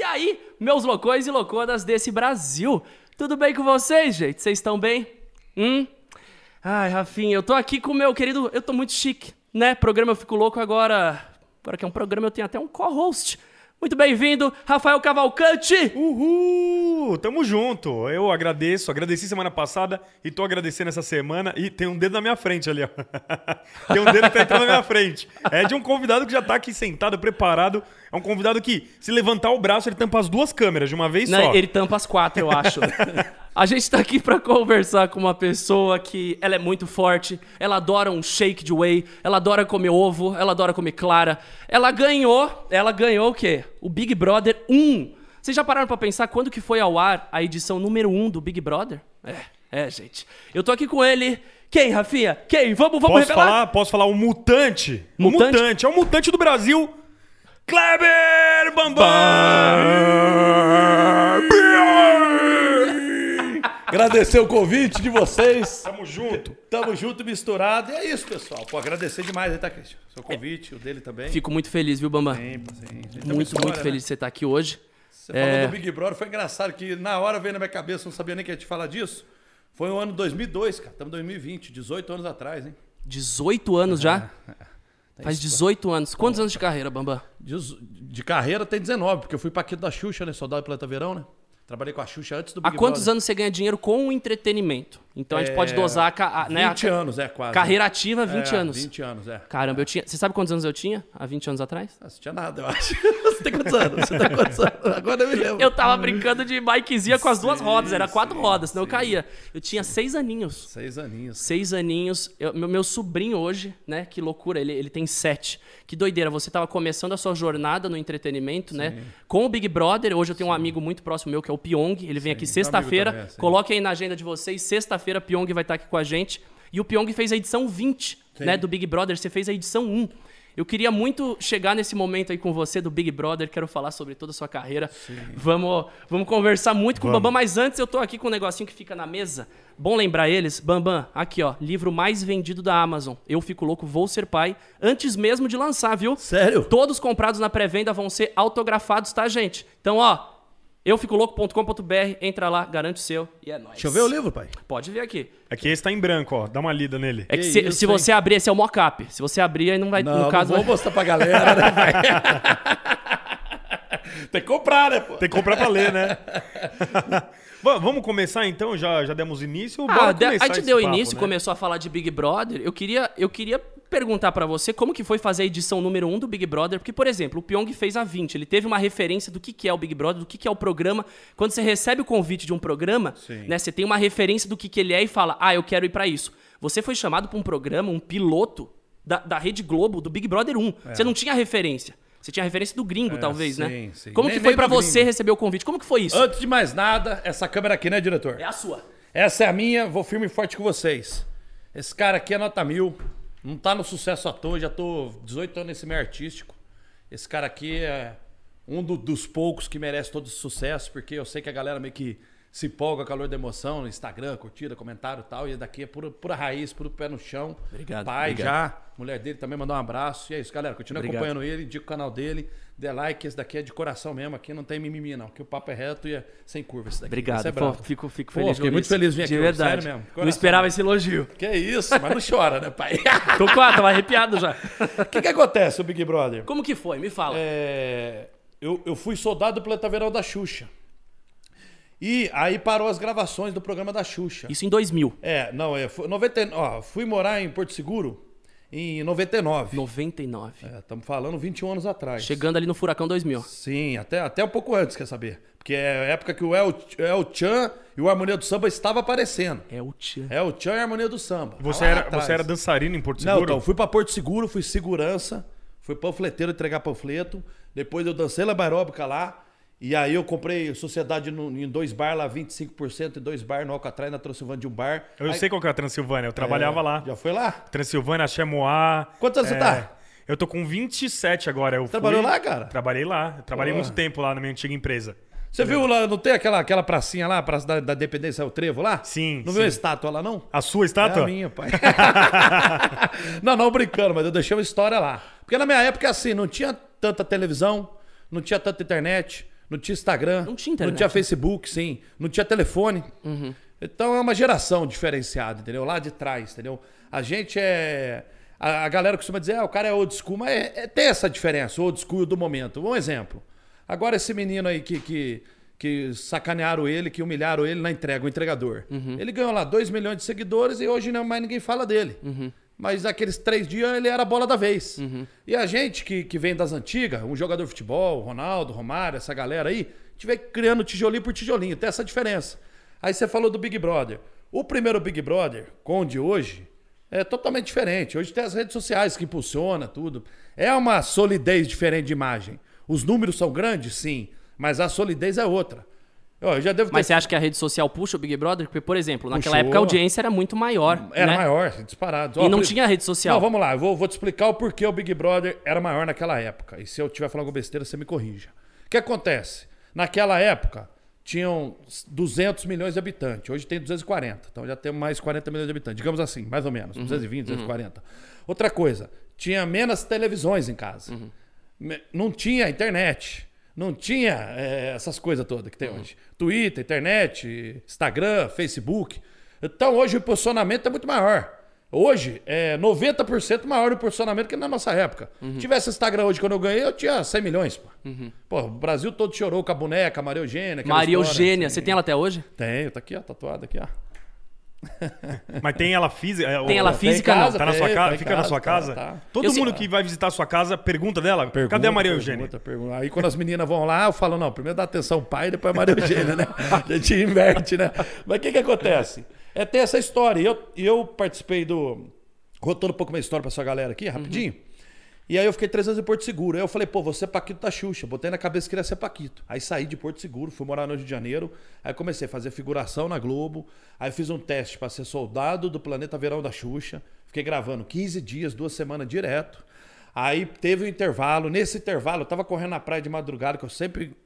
E aí, meus loucões e louconas desse Brasil? Tudo bem com vocês, gente? Vocês estão bem? Hum? Ai, Rafinha, eu tô aqui com o meu querido. Eu tô muito chique, né? Programa Eu Fico Louco agora. Agora que é um programa, eu tenho até um co-host. Muito bem-vindo, Rafael Cavalcante! Uhul! Tamo junto. Eu agradeço, agradeci semana passada e tô agradecendo essa semana. E tem um dedo na minha frente ali, ó. tem um dedo que tá entrando na minha frente. É de um convidado que já tá aqui sentado, preparado. É um convidado que, se levantar o braço, ele tampa as duas câmeras de uma vez Não, só. ele tampa as quatro, eu acho. A gente tá aqui pra conversar com uma pessoa que ela é muito forte, ela adora um shake de whey, ela adora comer ovo, ela adora comer clara. Ela ganhou, ela ganhou o quê? O Big Brother 1. Vocês já pararam pra pensar quando que foi ao ar a edição número 1 do Big Brother? É, é, gente. Eu tô aqui com ele. Quem, Rafinha? Quem? Vamos, vamos Posso revelar? falar? Posso falar o mutante? Mutante? O mutante. É o mutante do Brasil. Kleber Bambam! Agradecer o convite de vocês. Tamo junto. Tamo junto, misturado. E é isso, pessoal. Pô, agradecer demais aí, tá, Christian? Seu convite, o dele também. Fico muito feliz, viu, Bambam? Sempre, sim. Tem uma Muito, história, muito né? feliz de você estar aqui hoje. Você É. falou do Big Brother, foi engraçado que na hora veio na minha cabeça, não sabia nem que ia te falar disso. Foi o ano 2002, cara. Estamos em 2020, 18 anos atrás, hein? 18 anos já? Tem Faz isso. 18 anos. Quantos anos de carreira, Bambam? De, de carreira tem 19, porque eu fui pra aqui da Xuxa, né? Soldado do Planeta Verão, né? Trabalhei com a Xuxa antes do Há Big quantos Brother. anos você ganha dinheiro com o entretenimento? Então a gente pode dosar a, ca- a- né, a 20 anos, é, quase. carreira ativa 20 É, anos. 20 anos, é. Caramba, eu tinha. Você sabe quantos anos eu tinha há 20 anos atrás? Não tinha nada, eu acho. Você tem quantos anos? Você tem quantos anos? Agora eu me lembro. Eu tava brincando de bikezinha com as duas Sim, rodas, era quatro sim, rodas, senão eu sim. caía. Eu tinha seis aninhos. Seis aninhos. Seis aninhos. Eu- meu, meu sobrinho hoje, né? Que loucura, ele, ele tem sete. Que doideira, você tava começando a sua jornada no entretenimento, né? Com o Big Brother. Hoje eu tenho um amigo muito próximo meu, que é o Pyong. Ele vem aqui meu sexta-feira. sim. Coloque aí na agenda de vocês. Sexta-feira, Pyong vai estar aqui com a gente. E o Pyong fez a edição 20, né? Do Big Brother. Você fez a edição 1. Eu queria muito chegar nesse momento aí com você do Big Brother, quero falar sobre toda a sua carreira. Vamos, vamos conversar muito com o Vamos. Bambam, mas antes eu tô aqui com um negocinho que fica na mesa. Bom lembrar eles, Bambam, aqui ó, livro mais vendido da Amazon. Eu fico louco, vou ser pai, antes mesmo de lançar, viu? Sério? Todos comprados na pré-venda vão ser autografados, tá, gente? Então, ó, euficolouco.com.br, entra lá, garante o seu e é nóis. Deixa eu ver o livro, pai. Pode ver aqui. Aqui esse tá em branco, ó. Dá uma lida nele. É que, Que se, isso, se você abrir, esse é o mock-up. Se você abrir, aí não vai, Não, no caso... não vou vai- mostrar pra galera, né, pai? Tem que comprar, né, pô? Tem que comprar pra ler, né? Va- Vamos começar então? Já, já demos início? Ah, de- a gente deu papo, início, né? começou a falar de Big Brother. Eu queria, eu queria perguntar pra você como que foi fazer a edição número 1 do Big Brother. Porque, por exemplo, o Pyong fez a 20. Ele teve uma referência do que, que é o Big Brother, do que, que é o programa. Quando você recebe o convite de um programa, Sim. né, você tem uma referência do que, que ele é e fala, ah, eu quero ir pra isso. Você foi chamado pra um programa, um piloto da, da Rede Globo, do Big Brother 1. Você não tinha referência. Você tinha referência do gringo, talvez, né? É. sim, sim. Como Nem- que foi do você receber o convite? Como que foi isso? Antes de mais nada, essa câmera aqui, né, diretor? É a sua. Essa é a minha, vou firme e forte com vocês. Esse cara aqui é nota mil, não tá no sucesso à toa, já tô 18 anos nesse meio artístico. Esse cara aqui é um do- dos poucos que merece todo esse sucesso, porque eu sei que a galera meio que se empolga calor da emoção no Instagram, curtida, comentário e tal, e daqui é pura, pura raiz, puro pé no chão. Obrigado, Pai obrigado. já, mulher dele também mandou um abraço. E é isso, galera, continua Obrigado. acompanhando ele, indica o canal dele, dê like, esse daqui é de coração mesmo, aqui não tem mimimi não, aqui o papo é reto e é sem curva esse daqui. Obrigado, é pô, fico, fico Pô, feliz. fiquei de muito feliz de vir De aqui, verdade. sério mesmo, Não coração. esperava esse elogio. Que isso, mas não chora, né, pai? Tô quase, tava arrepiado já. O que, que acontece, o Big Brother? Como que foi? Me fala. É, eu, eu fui soldado do Planeta Verão da Xuxa. E aí parou as gravações do programa da Xuxa. Isso em 2000. É, não, é, foi 90, ó, fui morar em Porto Seguro em 99. 99. Estamos falando 21 anos atrás. Chegando ali no Furacão 2000. Sim, até, até um pouco antes, quer saber? Porque é a época que o El, El Chan e o Harmonia do Samba estavam aparecendo. É o Tchan. É o Chan e a Harmonia do Samba. Você Lá era, atrás. você era dançarino em Porto Não, Seguro? então, fui pra Porto Seguro, fui segurança, fui panfleteiro entregar panfleto. Depois eu dancei lamba aeróbica lá. E aí eu comprei sociedade no- em dois bar lá, 25% e dois bar no Alcatraz, na Transilvânia de um bar. Eu Aí- sei qual que é a Transilvânia, eu trabalhava É, lá. Já foi lá? Transilvânia, Chemoá. Quantos anos você tá? Eu tô com 27 agora. Eu Trabalhou fui- lá, cara? Trabalhei lá. Eu Trabalhei muito tempo lá na minha antiga empresa. Você viu lá, não tem aquela, aquela pracinha lá, Praça da, da Dependência, o Trevo lá? Sim, Não sim. viu a estátua lá, não? A sua É estátua? a minha, pai. não, não brincando, mas eu deixei uma história lá. Porque na minha época, assim, não tinha tanta televisão, não tinha tanta internet, não tinha Instagram, Não tinha internet. não tinha Facebook, sim, não tinha telefone. Então é uma geração diferenciada, entendeu? Lá de trás, entendeu? A gente é. A, a galera costuma dizer, ah, o cara é old school, mas é, é, tem essa diferença, o old school do momento. Um exemplo. Agora esse menino aí que, que, que sacanearam ele, que humilharam ele na entrega, o entregador. Ele ganhou lá 2 milhões de seguidores e hoje não mais ninguém fala dele. Mas naqueles três dias ele era a bola da vez. E a gente que, que vem das antigas, um jogador de futebol, Ronaldo, Romário, essa galera aí, tiver criando tijolinho por tijolinho, tem essa diferença. Aí você falou do Big Brother. O primeiro Big Brother, com o de hoje, é totalmente diferente. Hoje tem as redes sociais que impulsiona tudo. É uma solidez diferente de imagem. Os números são grandes, sim, mas a solidez é outra. Eu já devo ter Mas você acha que a rede social puxa o Big Brother? Porque, por exemplo, naquela Puxou. época a audiência era muito maior. Era né? maior, disparado. E Ó, não por- tinha rede social. Não, vamos lá, eu vou, vou te explicar o porquê o Big Brother era maior naquela época. E se eu estiver falando alguma besteira, você me corrija. O que acontece? Naquela época, tinham 200 milhões de habitantes. Hoje tem 240. Então já temos mais 40 milhões de habitantes. Digamos assim, mais ou menos. 220, 240. Outra coisa, tinha menos televisões em casa. Me- Não tinha internet. Não tinha eh, essas coisas todas que tem hoje. Twitter, internet, Instagram, Facebook. Então hoje o posicionamento é muito maior. Hoje é 90% maior o posicionamento que na nossa época. Se tivesse Instagram hoje quando eu ganhei, eu tinha 100 milhões. Pô, Pô, o Brasil todo chorou com a boneca, a Maria Eugênia. Maria história, Eugênia, assim. você tem ela até hoje? Tenho, tá aqui, ó, tatuada aqui, ó. Mas tem ela física? é, Tem ela Tem física, casa, não. Tá na sua Tem, casa? tá em Fica na casa, sua tá, casa? tá. Todo Eu sei- mundo que vai visitar a sua casa pergunta dela, cadê a Pergunta, Maria Eugênia? pergunta, pergunta. Aí quando as meninas vão lá, eu falo, não, primeiro dá atenção ao pai, depois a Maria Eugênia, né? A gente inverte, né? Mas o que que acontece? É ter essa história. E eu, eu participei do... Contando um pouco minha história pra sua galera aqui, rapidinho. E aí eu fiquei três anos em Porto Seguro. Aí eu falei, pô, você é Paquito da Xuxa. Botei na cabeça que queria ser Paquito. Aí saí de Porto Seguro, fui morar no Rio de Janeiro. Aí comecei a fazer figuração na Globo. Aí fiz um teste pra ser soldado do Planeta Verão da Xuxa. Fiquei gravando 15 dias, duas semanas direto. Aí teve um intervalo. Nesse intervalo, eu tava correndo na praia de madrugada, que eu sempre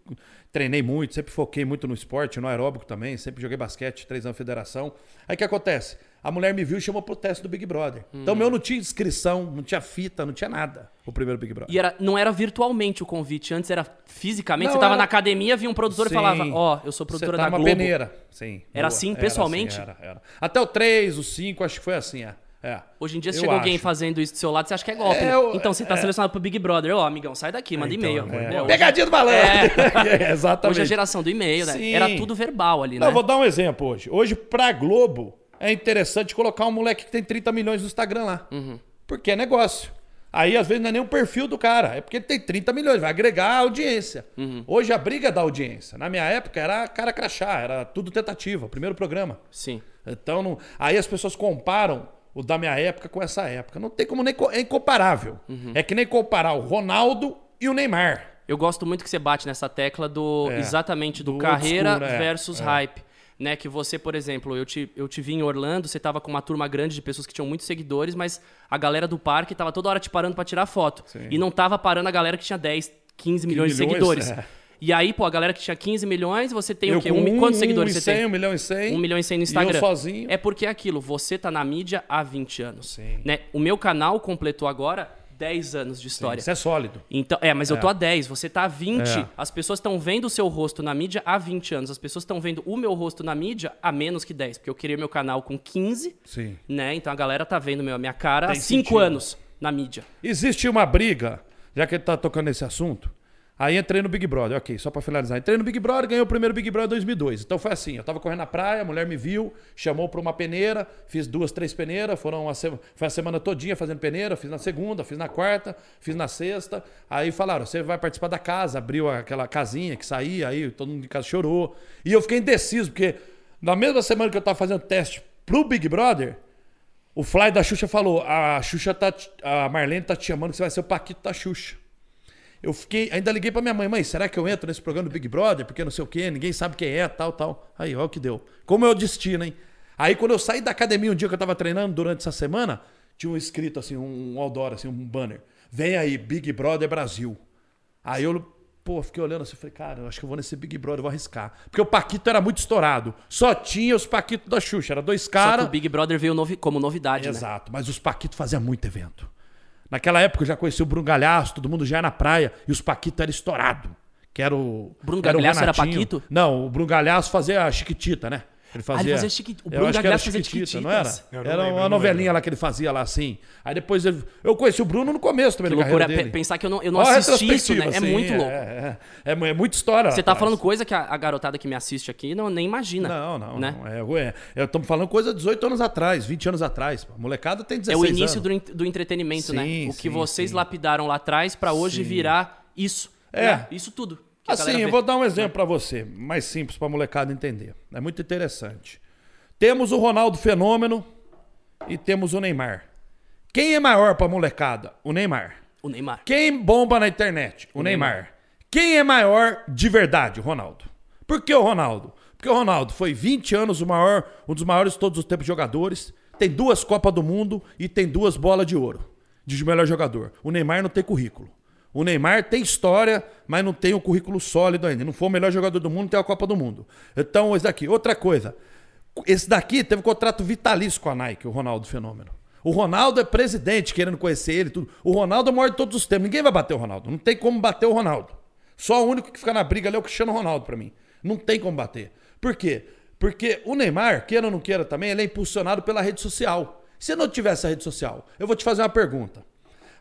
treinei muito, sempre foquei muito no esporte, no aeróbico também, sempre joguei basquete, três anos de federação. Aí o que acontece? A mulher me viu e chamou pro teste do Big Brother. Então, meu não tinha inscrição, não tinha fita, não tinha nada. O primeiro Big Brother. E era, não era virtualmente o convite, antes era fisicamente. Não, você tava era- na academia, via um produtor Sim. e falava: Ó, eu sou produtora Você tá da numa Globo. peneira. Sim. Era boa. assim, pessoalmente? Era, era. Até o 3, o 5, acho que foi assim, é. É. Hoje em dia, se chega alguém acho. fazendo isso do seu lado, você acha que é golpe. É, né? eu- então você tá selecionado pro Big Brother. Ó, amigão, sai daqui, manda então, e-mail. é. Hoje, Pegadinha do malandro. É, exatamente. hoje é a geração do e-mail, né? Sim. Era tudo verbal ali, Não, né? vou dar um exemplo hoje. Hoje, pra Globo, é interessante colocar um moleque que tem 30 milhões no Instagram lá. Uhum. Porque é negócio. Aí, às vezes, não é nem o perfil do cara. É porque ele tem 30 milhões, vai agregar a audiência. Uhum. Hoje, a briga é da audiência. Na minha época, era cara crachá, era tudo tentativa, primeiro programa. Sim. Então, não... aí as pessoas comparam o da minha época com essa época. Não tem como nem... É incomparável. Uhum. É que nem comparar o Ronaldo e o Neymar. Eu gosto muito que você bate nessa tecla do É. exatamente do, Do carreira school, né? versus É. hype. Né, que você, por exemplo, eu te, eu te vi em Orlando, você tava com uma turma grande de pessoas que tinham muitos seguidores, mas a galera do parque tava toda hora te parando pra tirar foto. E não tava parando a galera que tinha 10, 15 milhões de milhões, seguidores. é. E aí, pô, a galera que tinha 15 milhões, você tem Eu o quê? Um, mi- quantos um, seguidores um você tem? 100, 1 milhão e 100. 1 milhão e 100 no Instagram. eu sozinho. É porque é aquilo, você tá na mídia há 20 anos. Sim. Né? O meu canal completou agora 10 anos de história. Isso é sólido. Então, é, mas eu tô há 10, você tá há 20. É. As pessoas estão vendo o seu rosto na mídia há 20 anos. As pessoas estão vendo o meu rosto na mídia há menos que 10, porque eu criei meu canal com 15, Sim. né? Então a galera tá vendo meu, a minha cara há Tem 5 sentido. anos na mídia. Existe uma briga, já que ele tá tocando nesse assunto. Aí entrei no Big Brother, ok, só pra finalizar. Entrei no Big Brother, ganhei o primeiro Big Brother em 2002. Então foi assim, eu tava correndo na praia, a mulher me viu, chamou pra uma peneira, fiz duas, três peneiras, foram uma se... foi a semana todinha fazendo peneira, fiz na segunda, fiz na quarta, fiz na sexta. Aí falaram, você vai participar da casa, abriu aquela casinha que saía, aí todo mundo em casa chorou. E eu fiquei indeciso, porque na mesma semana que eu tava fazendo teste pro Big Brother, o Fly da Xuxa falou: a Xuxa tá. A Marlene tá te chamando que você vai ser o Paquito da Xuxa. Eu fiquei. Ainda liguei pra minha mãe, mãe, será que eu entro nesse programa do Big Brother? Porque não sei o quê, ninguém sabe quem é, tal, tal. Aí, olha o que deu. Como é o destino, hein? Aí quando eu saí da academia um dia que eu tava treinando durante essa semana, tinha um escrito assim, um outdoor, assim, um banner. Vem aí, Big Brother Brasil. Aí eu, pô, fiquei olhando assim, falei, cara, eu acho que eu vou nesse Big Brother, vou arriscar. Porque o Paquito era muito estourado. Só tinha os Paquitos da Xuxa, era dois Só que caras. o Big Brother veio novi- como novidade, né? Exato, mas os Paquitos faziam muito evento. Naquela época eu já conheci o Bruno Galhaço, todo mundo já ia na praia, e os Paquitos eram estourados. que era o. Bruno era o Gagliasso era. Paquito? Não, o Bruno Galhaço fazia a Chiquitita, né? Ele fazia. ele fazia Chiqui- o Eu Bruno acho que era Gagliasso fazia Chiquitita, não era? Eu não Era lembro, eu uma novelinha lá que ele fazia lá assim. Aí depois ele. Eu conheci o Bruno no começo também Que da loucura dele. pensar que eu não, eu não assisti isso, né? É retrospectiva, muito sim, louco. É, é, é, é muita história. Você tá rapaz. falando coisa que a, a garotada que me assiste aqui não, nem imagina. Não, não. Né? não. É, é, estamos falando coisa de 18 anos atrás, 20 anos atrás. A molecada tem 16 É o anos. início do, do entretenimento, né? Sim, O que sim, vocês sim. lapidaram lá atrás pra hoje virar isso. É. né? Isso tudo. A Assim, eu vou dar um exemplo pra você, mais simples pra molecada entender. É muito interessante. Temos o Ronaldo Fenômeno e temos o Neymar. Quem é maior pra molecada? O Neymar. O Neymar. Quem bomba na internet? O, Neymar. Quem é maior de verdade? O Ronaldo. Por que o Ronaldo? Porque o Ronaldo foi 20 anos o maior, um dos maiores de todos os tempos jogadores, tem duas Copas do Mundo e tem duas bolas de ouro de melhor jogador. O Neymar não tem currículo. O Neymar tem história, mas não tem um currículo sólido ainda. Não foi o melhor jogador do mundo, tem a Copa do Mundo. Então, esse daqui. Outra coisa. Esse daqui teve um contrato vitalício com a Nike, o Ronaldo Fenômeno. O Ronaldo é presidente, querendo conhecer ele, tudo. O Ronaldo é o maior de todos os tempos. Ninguém vai bater o Ronaldo. Não tem como bater o Ronaldo. Só o único que fica na briga ali é o Cristiano Ronaldo pra mim. Não tem como bater. Por quê? Porque o Neymar, queira ou não queira também, ele é impulsionado pela rede social. Se não tivesse a rede social, eu vou te fazer uma pergunta.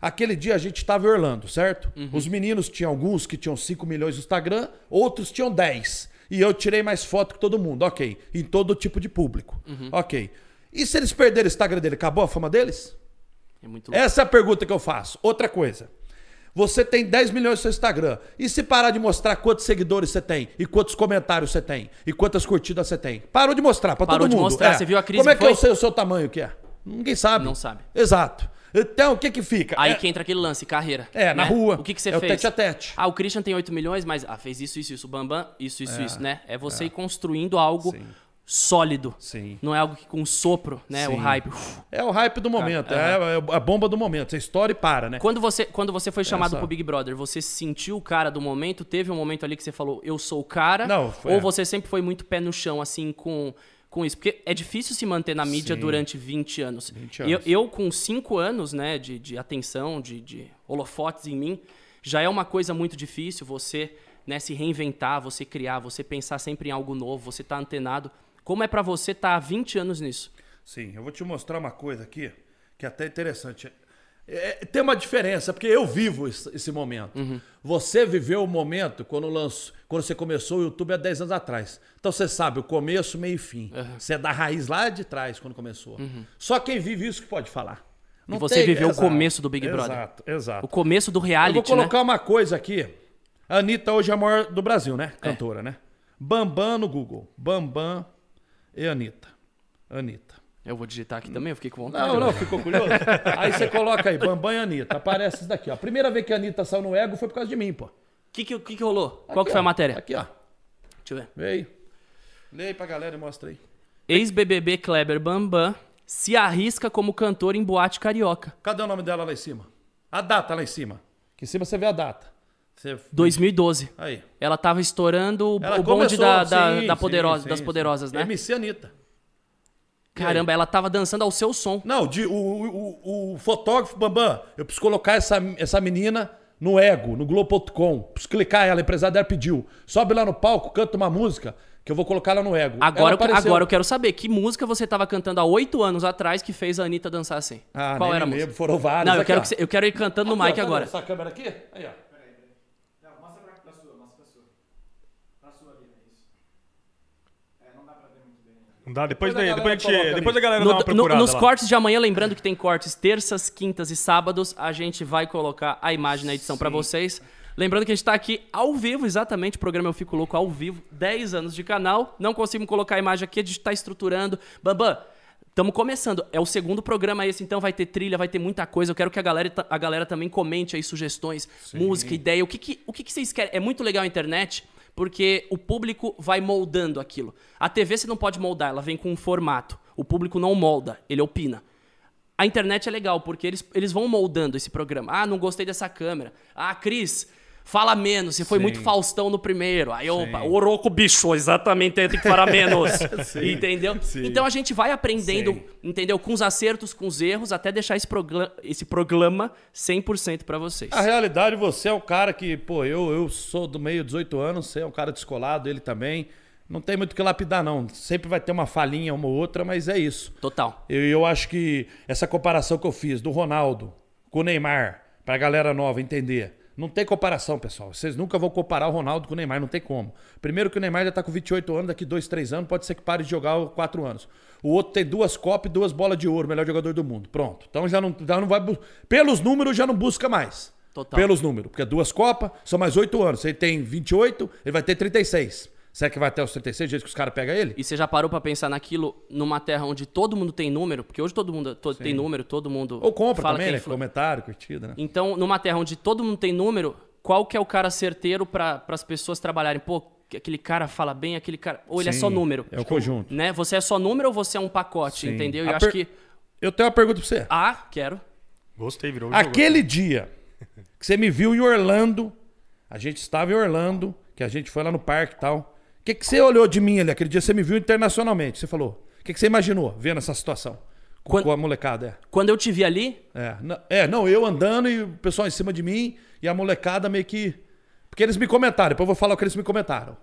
Aquele dia a gente estava em Orlando, certo? Os meninos tinham alguns que tinham 5 milhões no Instagram, outros tinham 10. E eu tirei mais foto que todo mundo, ok. Em todo tipo de público. Ok. E se eles perderem o Instagram dele, acabou a fama deles? É muito louco. Essa é a pergunta que eu faço. Outra coisa. Você tem 10 milhões no seu Instagram. E se parar de mostrar quantos seguidores você tem? E quantos comentários você tem? E quantas curtidas você tem? Parou de mostrar Parou todo de mundo. mostrar. Você viu a crise Como é que que eu sei o seu tamanho que é? Ninguém sabe. Não sabe. Exato. Então, o que que fica? Aí É- que entra aquele lance, carreira. É, na né? rua. O que, que você É o fez? tete a tete. Ah, o Christian tem 8 milhões, mas ah, fez isso, isso, isso. O Bambam, isso, isso, isso, né? É você ir construindo algo Sim. sólido. Sim. Não é algo que com sopro, né? O Sim. hype. uf. É o hype do momento, é, é a bomba do momento. Você estoura e para, né? Quando você, quando você foi chamado Essa- pro Big Brother, você se sentiu o cara do momento? Teve um momento ali que você falou, eu sou o cara? Não, foi- Ou é. você sempre foi muito pé no chão, assim, com, com isso? Porque é difícil se manter na mídia Sim. durante 20 anos. 20 E Eu, anos. eu, com 5 anos, né, de, de atenção, de, de holofotes em mim, já é uma coisa muito difícil você né, se reinventar, você criar, você pensar sempre em algo novo, você tá antenado. Como é pra você estar há 20 anos nisso? Sim, eu vou te mostrar uma coisa aqui que é até interessante. É, tem uma diferença, porque eu vivo esse, esse momento. Uhum. Você viveu o momento quando, lançou, quando você começou o YouTube há 10 anos atrás. Então você sabe o começo, meio e fim. Uhum. Você é da raiz lá de trás quando começou. Só quem vive isso que pode falar. Não E você tem- viveu o exato, começo do Big Brother. Exato, exato. O começo do Eu reality, vou colocar né? uma coisa aqui. A Anitta hoje é a maior do Brasil, né? Cantora, né? Bambam no Google. Bambam e Anitta. Anitta. Eu vou digitar aqui também, eu fiquei com vontade. Não, não, ficou curioso? aí você coloca aí, Bambam e Anitta. Aparece isso daqui, ó. A primeira vez que a Anitta saiu no ego foi por causa de mim, pô. O que, que, que, que rolou? Qual Aqui, que foi ó. a matéria? Aqui, ó. Deixa eu ver. Aí. Lê aí pra galera e mostra aí. Ex-BBB Kleber Bambam se arrisca como cantor em boate carioca. Cadê o nome dela lá em cima? A data lá em cima. Aqui em cima você vê a data. Você... 2012. Aí. Ela tava estourando o- Ela o bonde começou, da, da, sim, da poderosa, sim, das sim. poderosas, né? MC Anitta. Caramba, ela tava dançando ao seu som. Não, de, o, o, o fotógrafo, Bambam, eu preciso colocar essa, essa menina no Ego, no Globo.com. Preciso clicar ela, a empresária dela pediu. Sobe lá no palco, canta uma música, que eu vou colocar ela no Ego. Agora, eu, agora eu quero saber que música você tava cantando há oito anos atrás que fez a Anitta dançar assim. Ah, Qual nem era a me música? lembro, foram várias. Não, eu Aqui, quero, ó. que você- eu quero ir cantando no ó, mic tá agora. Essa câmera aqui? Aí, ó. Não dá, depois, daí- galera depois, a gente- coloca depois a galera No- dá uma no- procurada nos lá. cortes de amanhã, lembrando que tem cortes terças, quintas e sábados, a gente vai colocar a imagem na edição pra vocês. Lembrando que a gente tá aqui ao vivo, exatamente, o programa Eu Fico Louco ao vivo, 10 anos de canal. Não conseguimos colocar a imagem aqui, a gente tá estruturando. Bambam, estamos começando. É o segundo programa esse, então vai ter trilha, vai ter muita coisa. Eu quero que a galera, a galera também comente aí sugestões, música, ideia. O que, que, o que, que vocês querem? É muito legal a internet, porque o público vai moldando aquilo. A TV você não pode moldar, ela vem com um formato. O público não molda, ele opina. A internet é legal, porque eles, eles vão moldando esse programa. Ah, não gostei dessa câmera. Ah, Cris, Fala menos, você foi muito Faustão no primeiro. Aí, opa, Oroco bicho, exatamente, tem que falar menos. entendeu? Então a gente vai aprendendo, Sim. entendeu? Com os acertos, com os erros, até deixar esse, progla- esse programa 100% pra vocês. A realidade, você é um cara que, pô, eu, eu sou do meio 18 anos, você é um cara descolado, ele também. Não tem muito o que lapidar, não. Sempre vai ter uma falhinha, uma ou outra, mas é isso. Total. Eu, eu acho que essa comparação que eu fiz do Ronaldo com o Neymar, pra galera nova entender. Não tem comparação, pessoal. Vocês nunca vão comparar o Ronaldo com o Neymar, não tem como. Primeiro que o Neymar já tá com 28 anos, daqui 2, 3 anos, pode ser que pare de jogar 4 anos. O outro tem duas Copas e duas bolas de ouro, melhor jogador do mundo. Pronto. Então já não, já não vai. Pelos números, já não busca mais. Total. Pelos números. Porque duas Copas são mais 8 anos. Se ele tem 28, ele vai ter 36. Será que vai até os 36, do jeito que os caras pegam ele? E você já parou pra pensar naquilo numa terra onde todo mundo tem número? Porque hoje todo mundo to- tem número, todo mundo. Ou compra fala também, é né? influ- Comentário, curtida, né? Então, numa terra onde todo mundo tem número, qual que é o cara certeiro para as pessoas trabalharem? Pô, que aquele cara fala bem, aquele cara. Ou ele é Sim, só número? é o conjunto. Né? Você é só número ou você é um pacote, Sim. entendeu? E eu acho per- que. Eu tenho uma pergunta pra você. Ah, quero. Gostei, virou o jogo. Aquele dia que você me viu em Orlando, a gente estava em Orlando, que a gente foi lá no parque e tal. O que, que você olhou de mim ali? Aquele dia você me viu internacionalmente. Você falou. O que, que você imaginou vendo essa situação? Com, Quando- com a molecada, Quando eu te vi ali, é. É, não, é, não, eu andando e o pessoal em cima de mim e a molecada meio que. Porque eles me comentaram, depois eu vou falar o que eles me comentaram.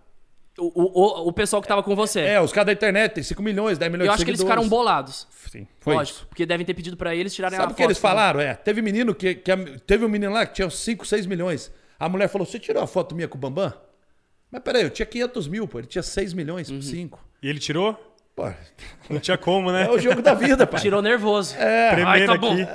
o, o, o- pessoal que tava com você. É, os caras da internet têm 5 milhões, 10 milhões eu de acho que eles seguidores. ficaram bolados. Sim, foi Lógico. isso. Porque devem ter pedido pra eles tirarem Sabe a o que foto. eles falaram? É, teve menino que, que teve um menino lá que tinha 5, 6 milhões. A mulher falou: Você tirou a foto minha com o Bambam? Mas peraí, eu tinha 500 mil, pô. Ele tinha 6 milhões, Uhum. 5. E ele tirou? Pô, Não tinha como, né? é o jogo da vida, pai. Tirou nervoso. É. Tremendo Ai, tá bom. aqui.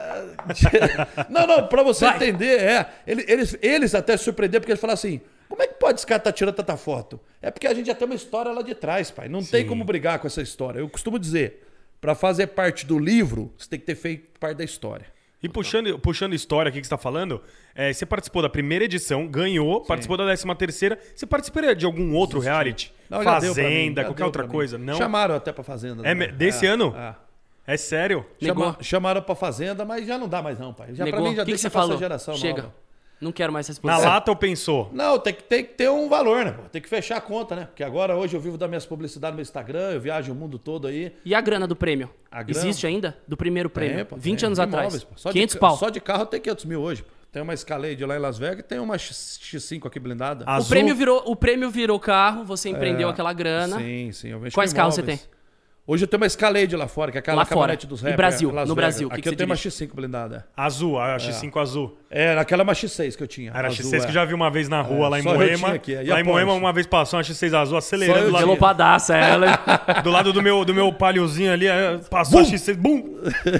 Não, não, pra você Vai. entender, é. Eles, eles, eles até se surpreenderam porque eles falaram assim: como é que pode esse cara tá tirando tanta foto? É porque a gente já tem uma história lá de trás, pai. Não tem como brigar com essa história. Eu costumo dizer: pra fazer parte do livro, você tem que ter feito parte da história. E puxando, puxando história aqui que você tá falando, é, você participou da primeira edição, ganhou, participou da décima terceira. Você participaria de algum outro reality? Não, mim, Fazenda, já qualquer outra mim. coisa? Não? Chamaram até pra Fazenda. É, desse ano? É. É sério? Chama- chamaram pra Fazenda, mas já não dá mais não, pai. Já pra mim já o que, que deixa você pra essa falou? geração Chega. nova. Não quero mais essa Na lata ou pensou? Não, tem que, tem que ter um valor, né? pô? Tem que fechar a conta, né? Porque agora, hoje, eu vivo das minhas publicidades no meu Instagram, eu viajo o mundo todo aí. E a grana do prêmio? A grana? Existe ainda? Do primeiro prêmio? Tem, pô, 20 tem. anos Imóveis, atrás. pô. Só 500 de, pau. Só de carro tem 500 mil hoje. pô. Tem uma Escalade lá em Las Vegas e tem uma X- X5 aqui blindada. O prêmio, virou, o prêmio virou carro, você empreendeu aquela grana. É. Sim, sim. Eu Quais carros você imóveis. Hoje eu tenho uma Escalade lá fora, que é aquela Lá caminhonete dos rappers. Brasil, é, Las no Vegas. Brasil, o que Aqui que eu tenho uma dirige? X5 blindada. Azul, a X5 azul. É, naquela uma X6 que eu tinha. Era a azul, X6 que é. eu já vi uma vez na rua É, lá em Moema. e Lá a em Moema uma vez passou uma X6 azul acelerando lado, tinha. Gelopadaça ela. do lado do meu, do meu paliozinho ali. Passou a X6, bum!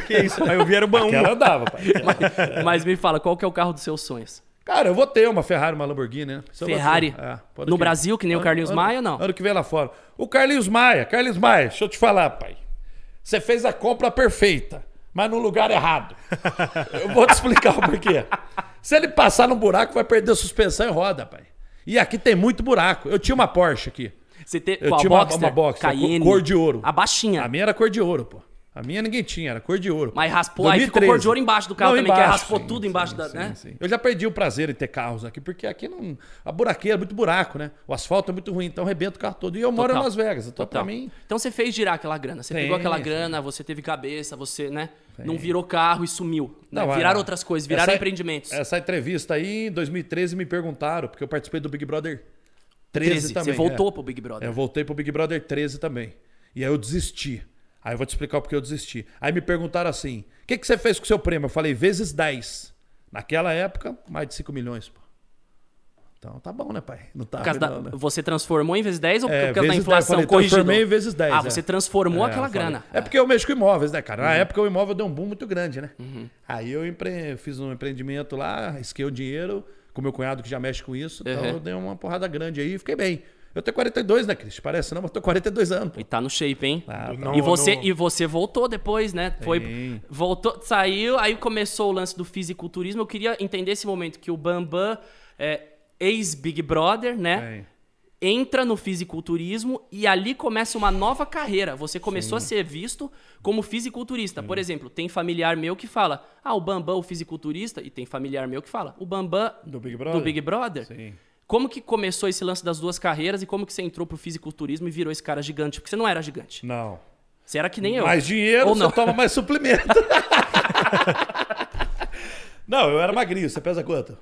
Que isso? Aí eu vi era o um. Aquela andava, pai. Mas me fala, qual que é o carro dos seus sonhos? Cara, eu vou ter uma Ferrari, uma Lamborghini, né? Isso Ferrari? É, No que- Brasil, que nem o Carlinhos Maia ou não? Ano que vem lá fora. O Carlinhos Maia, Carlinhos Maia, deixa eu te falar, pai. Você fez a compra perfeita, mas no lugar errado. eu vou te explicar o porquê. Se ele passar no buraco, vai perder a suspensão e roda, pai. E aqui tem muito buraco. Eu tinha uma Porsche aqui. Você tem Eu qual, tinha uma- Boxster? uma Boxster, Cayenne, cor de ouro. A baixinha. A minha era cor de ouro, pô. A minha ninguém tinha, era cor de ouro. Mas raspou, aí ficou cor de ouro embaixo do carro também, que raspou tudo embaixo da- né? Eu já perdi o prazer em ter carros aqui, porque aqui não. A buraqueira é muito buraco, né? O asfalto é muito ruim, então arrebenta o carro todo. E eu moro em Total. Las Vegas, então Total. pra mim. Então você fez girar aquela grana. Você Tem, pegou aquela sim. grana, você teve cabeça, você, né? Não virou carro e sumiu. né? Não, viraram é- outras coisas, viraram essa- empreendimentos. Essa entrevista aí, em 2013, me perguntaram, porque eu participei do Big Brother 13, 13, também. você voltou é. pro Big Brother. Eu voltei pro Big Brother 13 também. E aí eu desisti. Aí eu vou te explicar o porquê eu desisti. Aí me perguntaram assim: o que, que você fez com o seu prêmio? Eu falei, vezes 10. Naquela época, mais de 5 milhões, pô. Então tá bom, né, pai? Não tá da- né? Você transformou em vezes 10 ou É, por causa da vezes 10, inflação falei, transformei em vezes 10, Ah, é. você transformou É, aquela grana. É porque eu mexo com imóveis, né, cara? Na Uhum. época o imóvel deu um boom muito grande, né? Aí eu empre- fiz um empreendimento lá, risquei o dinheiro com meu cunhado que já mexe com isso. Então Uhum. eu dei uma porrada grande aí e fiquei bem. Eu tenho 42, né, Cris? Parece não, mas eu tô 42 anos, pô. E tá no shape, hein? Ah, tá. Não, e, você, não- e você voltou depois, né? Foi, Sim. voltou, saiu, aí começou o lance do fisiculturismo. Eu queria entender esse momento que o Bambam é ex-Big Brother, né? Bem, entra no fisiculturismo e ali começa uma nova carreira. Você começou a ser visto como fisiculturista. Por exemplo, tem familiar meu que fala: "Ah, o Bambam, o fisiculturista", e tem familiar meu que fala: "O Bambam Do Big Brother? do Big Brother". Sim. Como que começou esse lance das duas carreiras e como que você entrou pro fisiculturismo e virou esse cara gigante? Porque você não era gigante. Não. Você era que nem eu. Mais dinheiro, Ou você não. toma mais suplemento. não, eu era magrinho. Você pesa quanto?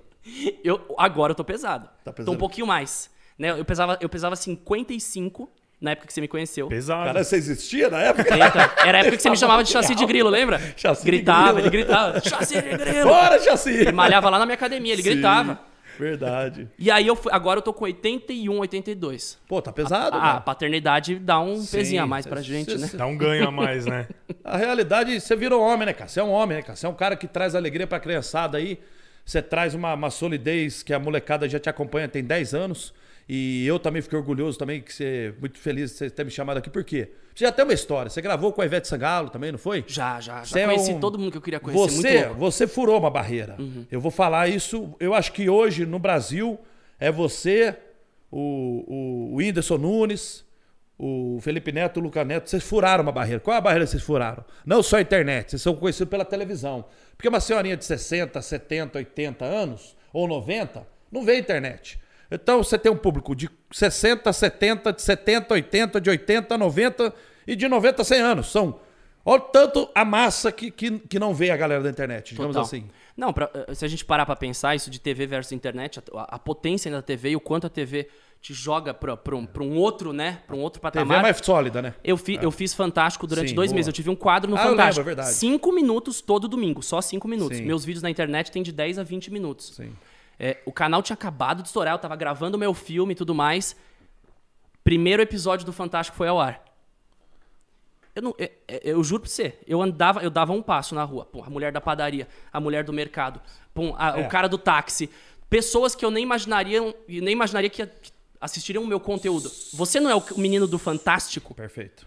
Eu, agora eu tô pesado. Tá Tô pesando. um pouquinho mais. Né? Eu, pesava, eu pesava 55 na época que você me conheceu. Pesado. Cara, você existia na época? Eita, era a época que você me chamava de chassi de grilo, lembra? Chassi de gritava, grilo. ele gritava, chassi de grilo. Bora, Chassi! Ele malhava lá na minha academia, ele Sim, gritava. Verdade. E aí eu fui, agora eu tô com 81, 82. Pô, tá pesado, A, a né? paternidade dá um Sim, pezinho a mais pra cê- gente, cê- né? Dá um ganho a mais, né? A realidade, você virou homem, né, cara? Você é um homem, né, cara? Você é um cara que traz alegria pra criançada aí. Você traz uma, uma solidez que a molecada já te acompanha tem 10 anos. E eu também fiquei orgulhoso também, que você, muito feliz de você ter me chamado aqui. Por quê? Você já tem uma história. Você gravou com a Ivete Sangalo também, não foi? Já, já, já Você é conheci um- todo mundo que eu queria conhecer, Você, você furou uma barreira. Eu vou falar isso. Eu acho que hoje no Brasil é você, o, o, o Whindersson Nunes, o Felipe Neto, o Luca Neto. Vocês furaram uma barreira. Qual é a barreira que vocês furaram? Não só a internet, vocês são conhecidos pela televisão. Porque uma senhorinha de 60, 70, 80 anos, ou 90, não vê internet. Então você tem um público de 60, 70, de 70, 80, de 80, 90 e de 90 a 100 anos. São Olha o tanto a massa que, que, que não vê a galera da internet, digamos Total. assim. Não, pra- eh, se a gente parar pra pensar isso de TV versus internet, a, a potência da TV e o quanto a TV te joga pra, pra, um, pra um outro, né? Pra um outro TV patamar. é mais sólida, né? Eu, fi, eu fiz Fantástico durante Sim, dois boa. meses. Eu tive um quadro no Ah, Fantástico. lembro, é verdade. Cinco minutos todo domingo, só cinco minutos. Sim. Meus vídeos na internet têm de 10 a 20 minutos. Sim. É, o canal tinha acabado de estourar, eu tava gravando meu filme e tudo mais. Primeiro episódio do Fantástico foi ao ar. Eu, não, é- é- eu juro pra você, eu andava, eu dava um passo na rua. Pô, a mulher da padaria, a mulher do mercado, pô, a- É. o cara do táxi. Pessoas que eu nem imaginaria, nem imaginaria que, que assistiriam o meu conteúdo. Você não é o menino do Fantástico? Perfeito.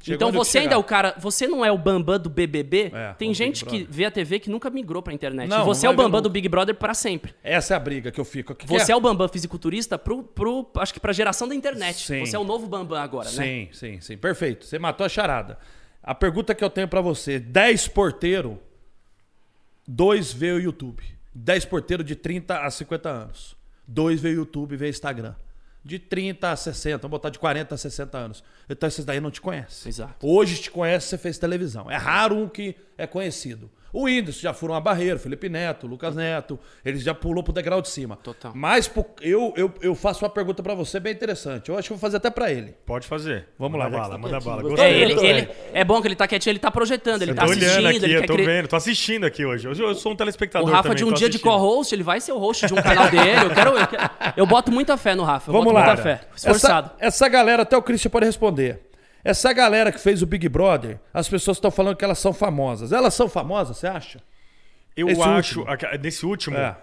Então Chegou onde você ainda é o cara. Você não é o Bambam do BBB? É, Tem o gente que vê a TV que nunca migrou pra internet. Não, você não é o ver Bambam do. Big Brother pra sempre. Essa é a briga que eu fico. Que Você é o Bambam fisiculturista pro, pro, acho que pra geração da internet. Sim. Você é o novo Bambam agora, né? Sim, sim, sim. Perfeito. Você matou a charada. A pergunta que eu tenho pra você: 10 porteiro, 2 vê o YouTube. 10 porteiro de 30 a 50 anos. 2 vê o YouTube e vê Instagram. De 30 a 60, vamos botar de 40 a 60 anos. Então esses daí não te conhecem. Exato. Hoje te conhece, você fez televisão. É raro um que é conhecido. O Whindersson já furou uma barreira, Felipe Neto, Lucas Neto, eles já pulou pro degrau de cima. Total. Mas pô, eu, eu, eu faço uma pergunta pra você bem interessante. Eu acho que eu vou fazer até pra ele. Pode fazer. Vamos manda lá, bala, que manda tá bala. Gostei, É, ele, ele- é bom que ele tá quietinho, ele tá projetando, ele Eu tá assistindo, aqui, ele eu tô cre- vendo, tô assistindo aqui hoje. Hoje eu sou um O telespectador Rafa também, de um dia de assistindo. co-host, ele vai ser o host de um canal dele. Eu quero. Eu, quero- eu boto muita fé no Rafa. Eu Vamos boto lá. muita fé. Esforçado. Essa, essa galera, até o Christian pode responder. Essa galera que fez o Big Brother, as pessoas estão falando que elas são famosas. Elas são famosas, você acha? Eu Esse acho, último. desse último, É.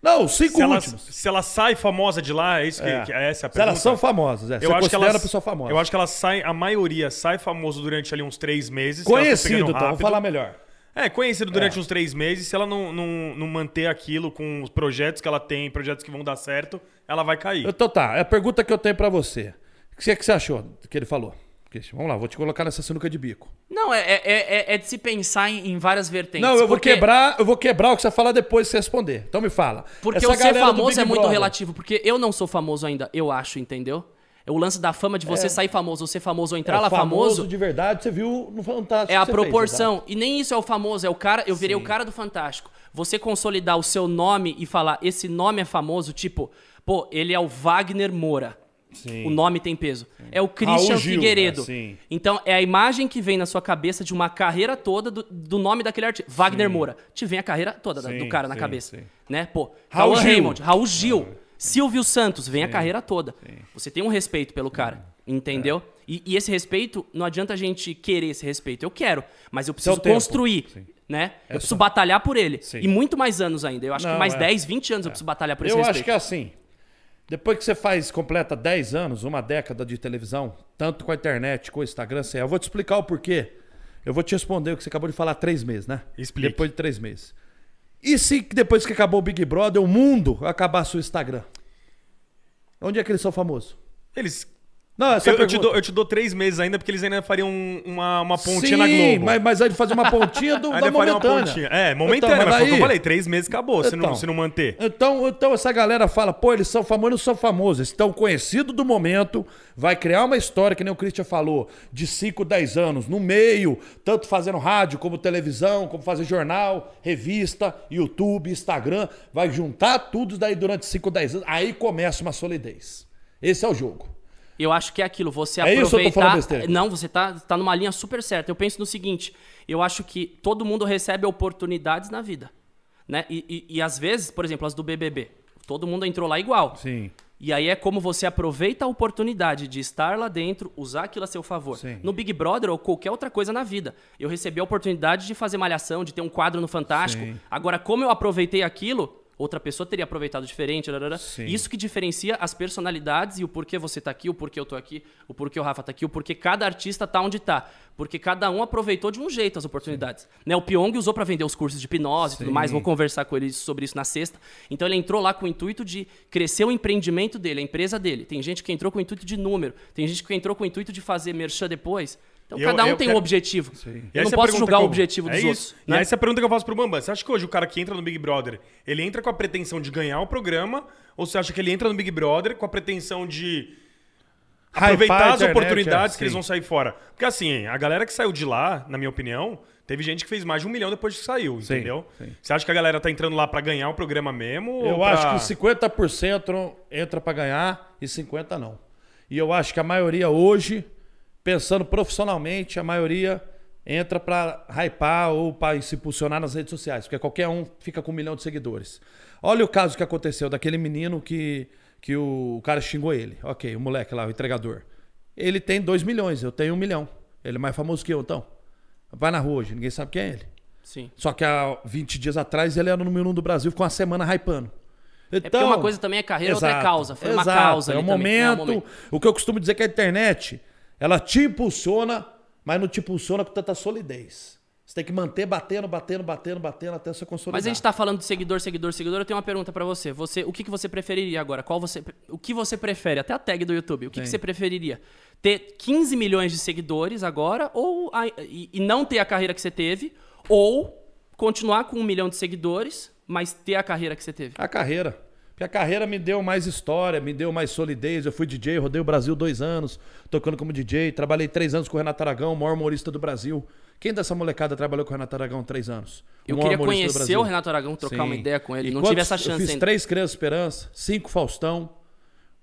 Não, cinco se, ela, últimos. se ela sai famosa de lá, é isso que, É. que é essa a Se pergunta? elas são famosas, é. Você eu acho que considera elas, a pessoa famosa. Eu acho que elas saem, a maioria sai famoso durante ali uns três meses. se ela tá Conhecido, pegando então, vou falar melhor. É, conhecido durante É. uns três meses. Se ela não, não, não manter aquilo com os projetos que ela tem, projetos que vão dar certo, ela vai cair. Então tá, é a pergunta que eu tenho pra você. O que, é que você achou do que ele falou? Christian, vamos lá, vou te colocar nessa sinuca de bico. Não, é, é, é- é de se pensar em, em várias vertentes. Não, eu vou porque- quebrar, eu vou quebrar o que você falar depois de você responder. Então me fala. Porque Essa o ser famoso é muito Brother, relativo. Porque eu não sou famoso ainda, eu acho, entendeu? É o lance da fama de você sair famoso, ou ser famoso ou entrar é, lá famoso. de verdade, você viu no Fantástico. É a que você fez, proporção. e nem isso é o famoso, é o cara. Eu virei o cara do Fantástico. Você consolidar o seu nome e falar, esse nome é famoso, tipo, pô, ele é o Wagner Moura. Sim. O nome tem peso. É o Christian Raul Gil, Figueiredo. assim. Então, é a imagem que vem na sua cabeça de uma carreira toda do, do nome daquele artista. Wagner Moura. Te vem a carreira toda da- Sim, do cara na sim, cabeça. sim. Né? Pô, Raul Gil. Raymond, Raul Gil, Silvio Santos, vem a carreira toda. Você tem um respeito pelo cara, entendeu? E, e esse respeito, não adianta a gente querer esse respeito. Eu quero, mas eu preciso tempo. construir, Sim. né? Eu preciso batalhar por ele. Sim. E muito mais anos ainda. Eu acho Não, que mais é. 10, 20 anos eu preciso batalhar por esse Eu respeito. acho que é assim. Depois que você faz, completa 10 anos, uma década de televisão, tanto com a internet, com o Instagram, assim, eu vou te explicar o porquê. Eu vou te responder o que você acabou de falar há três meses, né? Explique. Depois de três meses. E se depois que acabou o Big Brother, o mundo acabasse o Instagram? Onde é que eles são famosos? Eles. Não, essa Eu, é a eu te pergunta. dou, eu te dou três meses ainda, porque eles ainda fariam um- uma, uma pontinha Sim, na Globo. Mas, mas aí fazer uma pontinha do, Ainda da faria uma momentânea. pontinha. É, momentânea, Então, mas o que eu falei, três meses acabou, se, não, Então. se não manter. Então, então essa galera fala, pô, eles são famosos, não são famosos, eles estão conhecidos do momento, vai criar uma história, que nem o Christian falou, de 5, 10 anos, no meio, tanto fazendo rádio, como televisão, como fazer jornal, revista, YouTube, Instagram, vai juntar tudo daí durante 5, 10 anos, aí começa uma solidez. Esse é o jogo. Eu acho que é aquilo, você É isso aproveitar. besteira? Não, você tá, tá numa linha super certa. Eu penso no seguinte: eu acho que todo mundo recebe oportunidades na vida. Né? E, e, e às vezes, por exemplo, as do BBB. Todo mundo entrou lá igual. Sim. E aí é como você aproveita a oportunidade de estar lá dentro, usar aquilo a seu favor. Sim. No Big Brother ou qualquer outra coisa na vida. Eu recebi a oportunidade de fazer malhação, de ter um quadro no Fantástico. Sim. Agora, como eu aproveitei aquilo, outra pessoa teria aproveitado diferente. Sim. Isso que diferencia as personalidades e o porquê você tá aqui, o porquê eu tô aqui, o porquê o Rafa tá aqui, o porquê cada artista tá onde tá. Porque cada um aproveitou de um jeito as oportunidades. Né, o Pyong usou para vender os cursos de hipnose e tudo mais. Vou conversar com ele sobre isso na sexta. Então ele entrou lá com o intuito de crescer o empreendimento dele, a empresa dele. Tem gente que entrou com o intuito de número, tem gente que entrou com o intuito de fazer merchan depois. Então Eu- cada um eu tem um objetivo. E Eu não é posso julgar o objetivo é dos isso. outros. E né? essa é a pergunta que eu faço pro Bambam. Você acha que hoje o cara que entra no Big Brother, ele entra com a pretensão de ganhar o programa? Ou você acha que ele entra no Big Brother com a pretensão de aproveitar as oportunidades é, que eles sim. vão sair fora? Porque assim, a galera que saiu de lá, na minha opinião, teve gente que fez mais de um milhão depois que saiu, Sim, entendeu? sim. Você acha que a galera tá entrando lá pra ganhar o programa mesmo? ou Eu pra- acho que 50% entra pra ganhar e 50% não. E eu acho que a maioria hoje, pensando profissionalmente, a maioria entra pra hypar ou pra se impulsionar nas redes sociais, porque qualquer um fica com um milhão de seguidores. Olha o caso que aconteceu daquele menino que, que o cara xingou ele. Ok, o moleque lá, o entregador. Ele tem 2 milhões, eu tenho um milhão. Ele é mais famoso que eu, então. Vai na rua hoje, ninguém sabe quem é ele. Sim. Só que há 20 dias atrás ele era o número um do Brasil, ficou uma semana hypando. É porque uma coisa também é carreira, outra é causa. Foi uma causa É ali o também, né? momento, O que eu costumo dizer é que a internet, ela te impulsiona, mas não te impulsiona com tanta solidez. Você tem que manter batendo, batendo, batendo, batendo até você consolidar. Mas a gente tá falando de seguidor, seguidor, seguidor. Eu tenho uma pergunta pra você. Você, o que, que você preferiria agora? Qual você, o que você prefere? Até a tag do YouTube. O que, que você preferiria? Ter 15 milhões de seguidores agora ou a- e, e não ter a carreira que você teve? Ou continuar com um milhão de seguidores, mas ter a carreira que você teve? A carreira. Porque a carreira me deu mais história, me deu mais solidez. Eu fui DJ, rodei o Brasil dois anos, tocando como DJ. Trabalhei três anos com o Renato Aragão, o maior humorista do Brasil. Quem dessa molecada trabalhou com o Renato Aragão três anos? Eu O maior queria conhecer o Renato Aragão, trocar Sim. uma ideia com ele. E não quantos- tive essa Eu chance fiz ainda. três Crianças Esperança, cinco Faustão,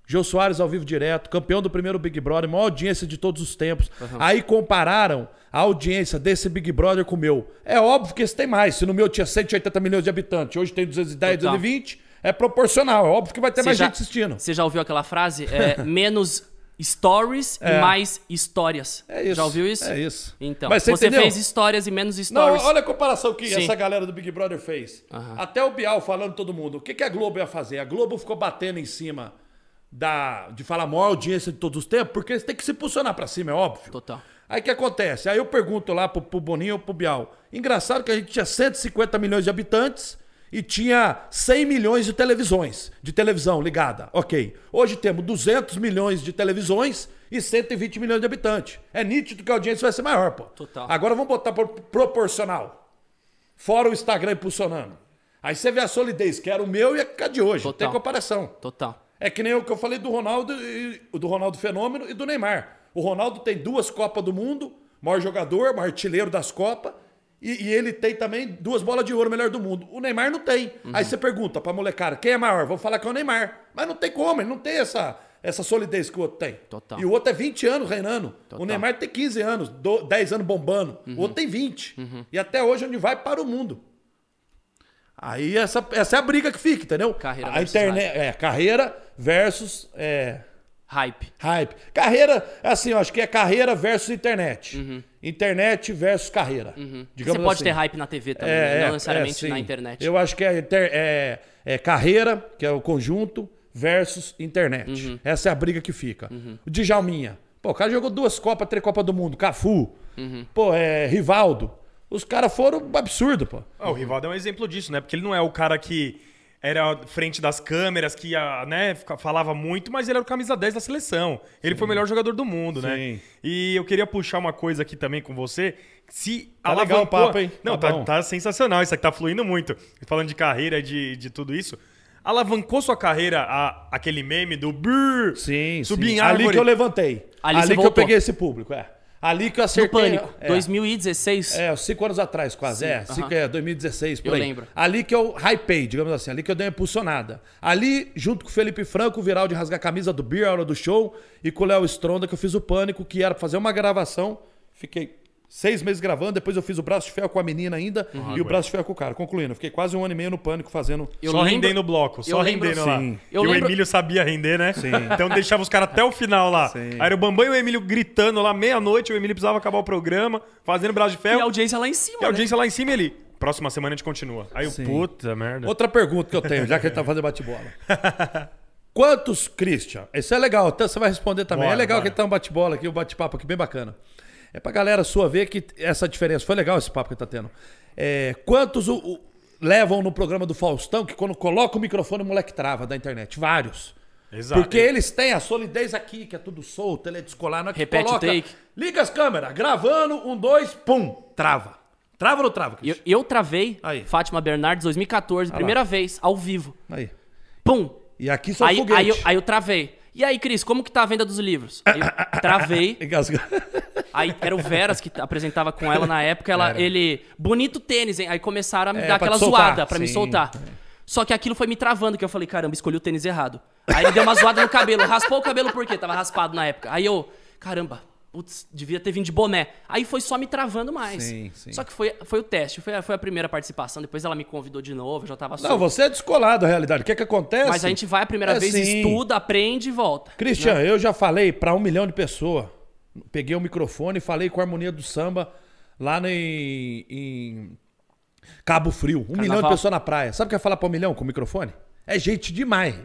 Jô Soares ao vivo direto, campeão do primeiro Big Brother, maior audiência de todos os tempos. Aí compararam a audiência desse Big Brother com o meu. É óbvio que esse tem mais. Se no meu tinha 180 milhões de habitantes, hoje tem 210, Total. 220, é proporcional. É óbvio que vai ter Você mais já- gente assistindo. Você já ouviu aquela frase? É, menos stories É. e mais histórias. É isso. Já ouviu isso? É isso. Então, Mas você, fez histórias e menos Não, stories. olha a comparação que Sim. essa galera do Big Brother fez. Até o Bial falando todo mundo. O que, que a Globo ia fazer? A Globo ficou batendo em cima da, de falar a maior audiência de todos os tempos, porque eles têm que se posicionar pra cima, é óbvio. Total. Aí o que acontece? Aí eu pergunto lá pro, pro Boninho ou pro Bial. Engraçado que a gente tinha 150 milhões de habitantes e tinha 100 milhões de televisões, de televisão ligada. Ok. Hoje temos 200 milhões de televisões e 120 milhões de habitantes. É nítido que a audiência vai ser maior, pô. Total. Agora vamos botar por proporcional. Fora o Instagram impulsionando. Aí você vê a solidez, que era o meu e a de hoje. Total. Tem comparação. Total. É que nem o que eu falei do Ronaldo, e- do Ronaldo Fenômeno e do Neymar. O Ronaldo tem duas Copas do Mundo, maior jogador, maior artilheiro das Copas, e, e ele tem também duas bolas de ouro, melhor do mundo. O Neymar não tem. Aí você pergunta pra molecada, quem é maior? Vou falar que é o Neymar. Mas não tem como, ele não tem essa, essa solidez que o outro tem. Total. E o outro é 20 anos reinando. Total. O Neymar tem 15 anos, do- 10 anos bombando. O outro tem 20. E até hoje onde vai para o mundo. Aí essa, essa é a briga que fica, entendeu? Carreira a versus internet, é, carreira versus é, Hype. hype. Carreira, assim, eu acho que é carreira versus internet. Internet versus carreira. Digamos Você pode assim. ter hype na TV também, É, né? é, não necessariamente é, na internet. Eu acho que é, inter- é- é carreira, que é o conjunto, versus internet. Uhum. Essa é a briga que fica. O Djalminha. Pô, o cara jogou duas Copas, três Copas do Mundo. Cafu. Uhum. Pô, é Rivaldo. Os caras foram absurdo, pô. Ah, o Rivaldo é um exemplo disso, né? Porque ele não é o cara que era frente das câmeras, que ia, né, falava muito, mas ele era o camisa 10 da seleção. Ele foi o melhor jogador do mundo, né? Sim. E eu queria puxar uma coisa aqui também com você. Se Tá legal o papo, hein? Não, Tá tá, tá sensacional. Isso aqui tá fluindo muito. Falando de carreira, de, de tudo isso. Alavancou sua carreira a, aquele meme do brrr, Sim, subir sim. em Ali árvore. que eu levantei. Ali Ali, que eu voltou. peguei esse público, é. Ali que eu No acertei. Pânico, é. 2016. É, cinco anos atrás, quase. é, aham. cinco, é, 2016, por Eu aí. lembro. Ali que eu hypei, digamos assim, ali que eu dei uma impulsionada. Ali, junto com o Felipe Franco, o viral de rasgar a camisa do Beer, a hora do show, e com o Léo Stronda, que eu fiz o Pânico, que era pra fazer uma gravação. Fiquei seis meses gravando, depois eu fiz o braço de ferro com a menina ainda, e o braço de ferro com o cara. Concluindo, eu fiquei quase um ano e meio no Pânico fazendo... Eu só lembro- rendendo o bloco, só eu lembro- rendendo lá. Sim. Eu e lembro- o Emílio sabia render, né? Sim. Então deixava os caras até o final lá. Sim. Aí era o Bambam e o Emílio gritando lá, meia-noite, o Emílio precisava acabar o programa, fazendo braço de E ferro. a audiência lá em cima. E a né? audiência lá em cima ele. Próxima semana a gente continua. Aí o puta merda. Outra pergunta que eu tenho, já que ele tá fazendo bate-bola. Quantos, Christian? Isso é legal, até você vai responder também. Bora, é legal bora. que tá um bate-bola aqui, um bate-papo aqui bem bacana. É pra galera sua ver que essa diferença. Foi legal esse papo que tá tendo. É, quantos o- o- levam no programa do Faustão que quando coloca o microfone o moleque trava da internet? Vários. Exato. Porque eles têm a solidez aqui, que é tudo solto, ele é descolar, não é que Repete o coloca, take. Liga as câmeras, gravando, um, dois, pum, trava. Trava ou não trava, Eu, eu travei Aí. Fátima Bernardes 2014, primeira vez, ao vivo. Aí. Pum! E aqui só Aí, foguete. aí, eu, aí eu travei. E aí, Cris, como que tá a venda dos livros? Aí eu travei. Aí era o Veras que apresentava com ela na época. Ela, Era. ele. Bonito tênis, hein? Aí começaram a me É, dar aquela soltar. zoada pra me soltar. Só que aquilo foi me travando, que eu falei, caramba, escolhi o tênis errado. Aí ele deu uma zoada no cabelo. Raspou o cabelo por quê? Tava raspado na época. Aí eu, caramba, putz, devia ter vindo de boné. Aí foi só me travando mais. Sim, sim. Só que foi, foi o teste, foi a, foi a primeira participação. Depois ela me convidou de novo, eu já tava Não, solto. você é descolado da realidade. O que é que acontece? Mas a gente vai a primeira É vez, sim. estuda, aprende e volta. Christian, eu já falei pra um milhão de pessoas. Peguei o microfone e falei com a harmonia do samba lá no, em, em Cabo Frio. Um milhão de pessoas na praia. Sabe o que é falar pra um milhão com o microfone? É gente demais.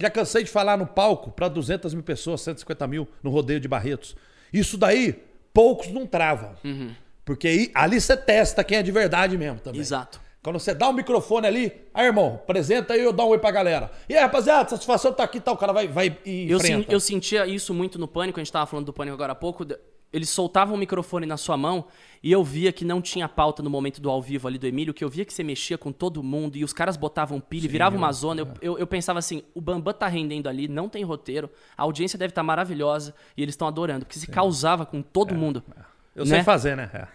Já cansei de falar no palco pra 200 mil pessoas, 150 mil no rodeio de Barretos. Isso daí, poucos não travam. Uhum. Porque aí, ali você testa quem é de verdade mesmo também. Exato. Quando você dá o microfone ali, aí, irmão, apresenta aí eu dou um oi pra galera. E aí, rapaziada, satisfação tá aqui e tal. O cara vai, vai e Eu, sen- enfrenta. eu sentia isso muito no pânico, a gente tava falando do pânico agora há pouco. Eles soltavam o microfone na sua mão e eu via que não tinha pauta no momento do ao vivo ali do Emílio, que eu via que você mexia com todo mundo e os caras botavam pilha, virava uma zona. Eu, eu, eu pensava assim: o Bambam tá rendendo ali, não tem roteiro, a audiência deve estar maravilhosa e eles estão adorando, porque se causava com todo mundo. Eu né? sei fazer, né? É.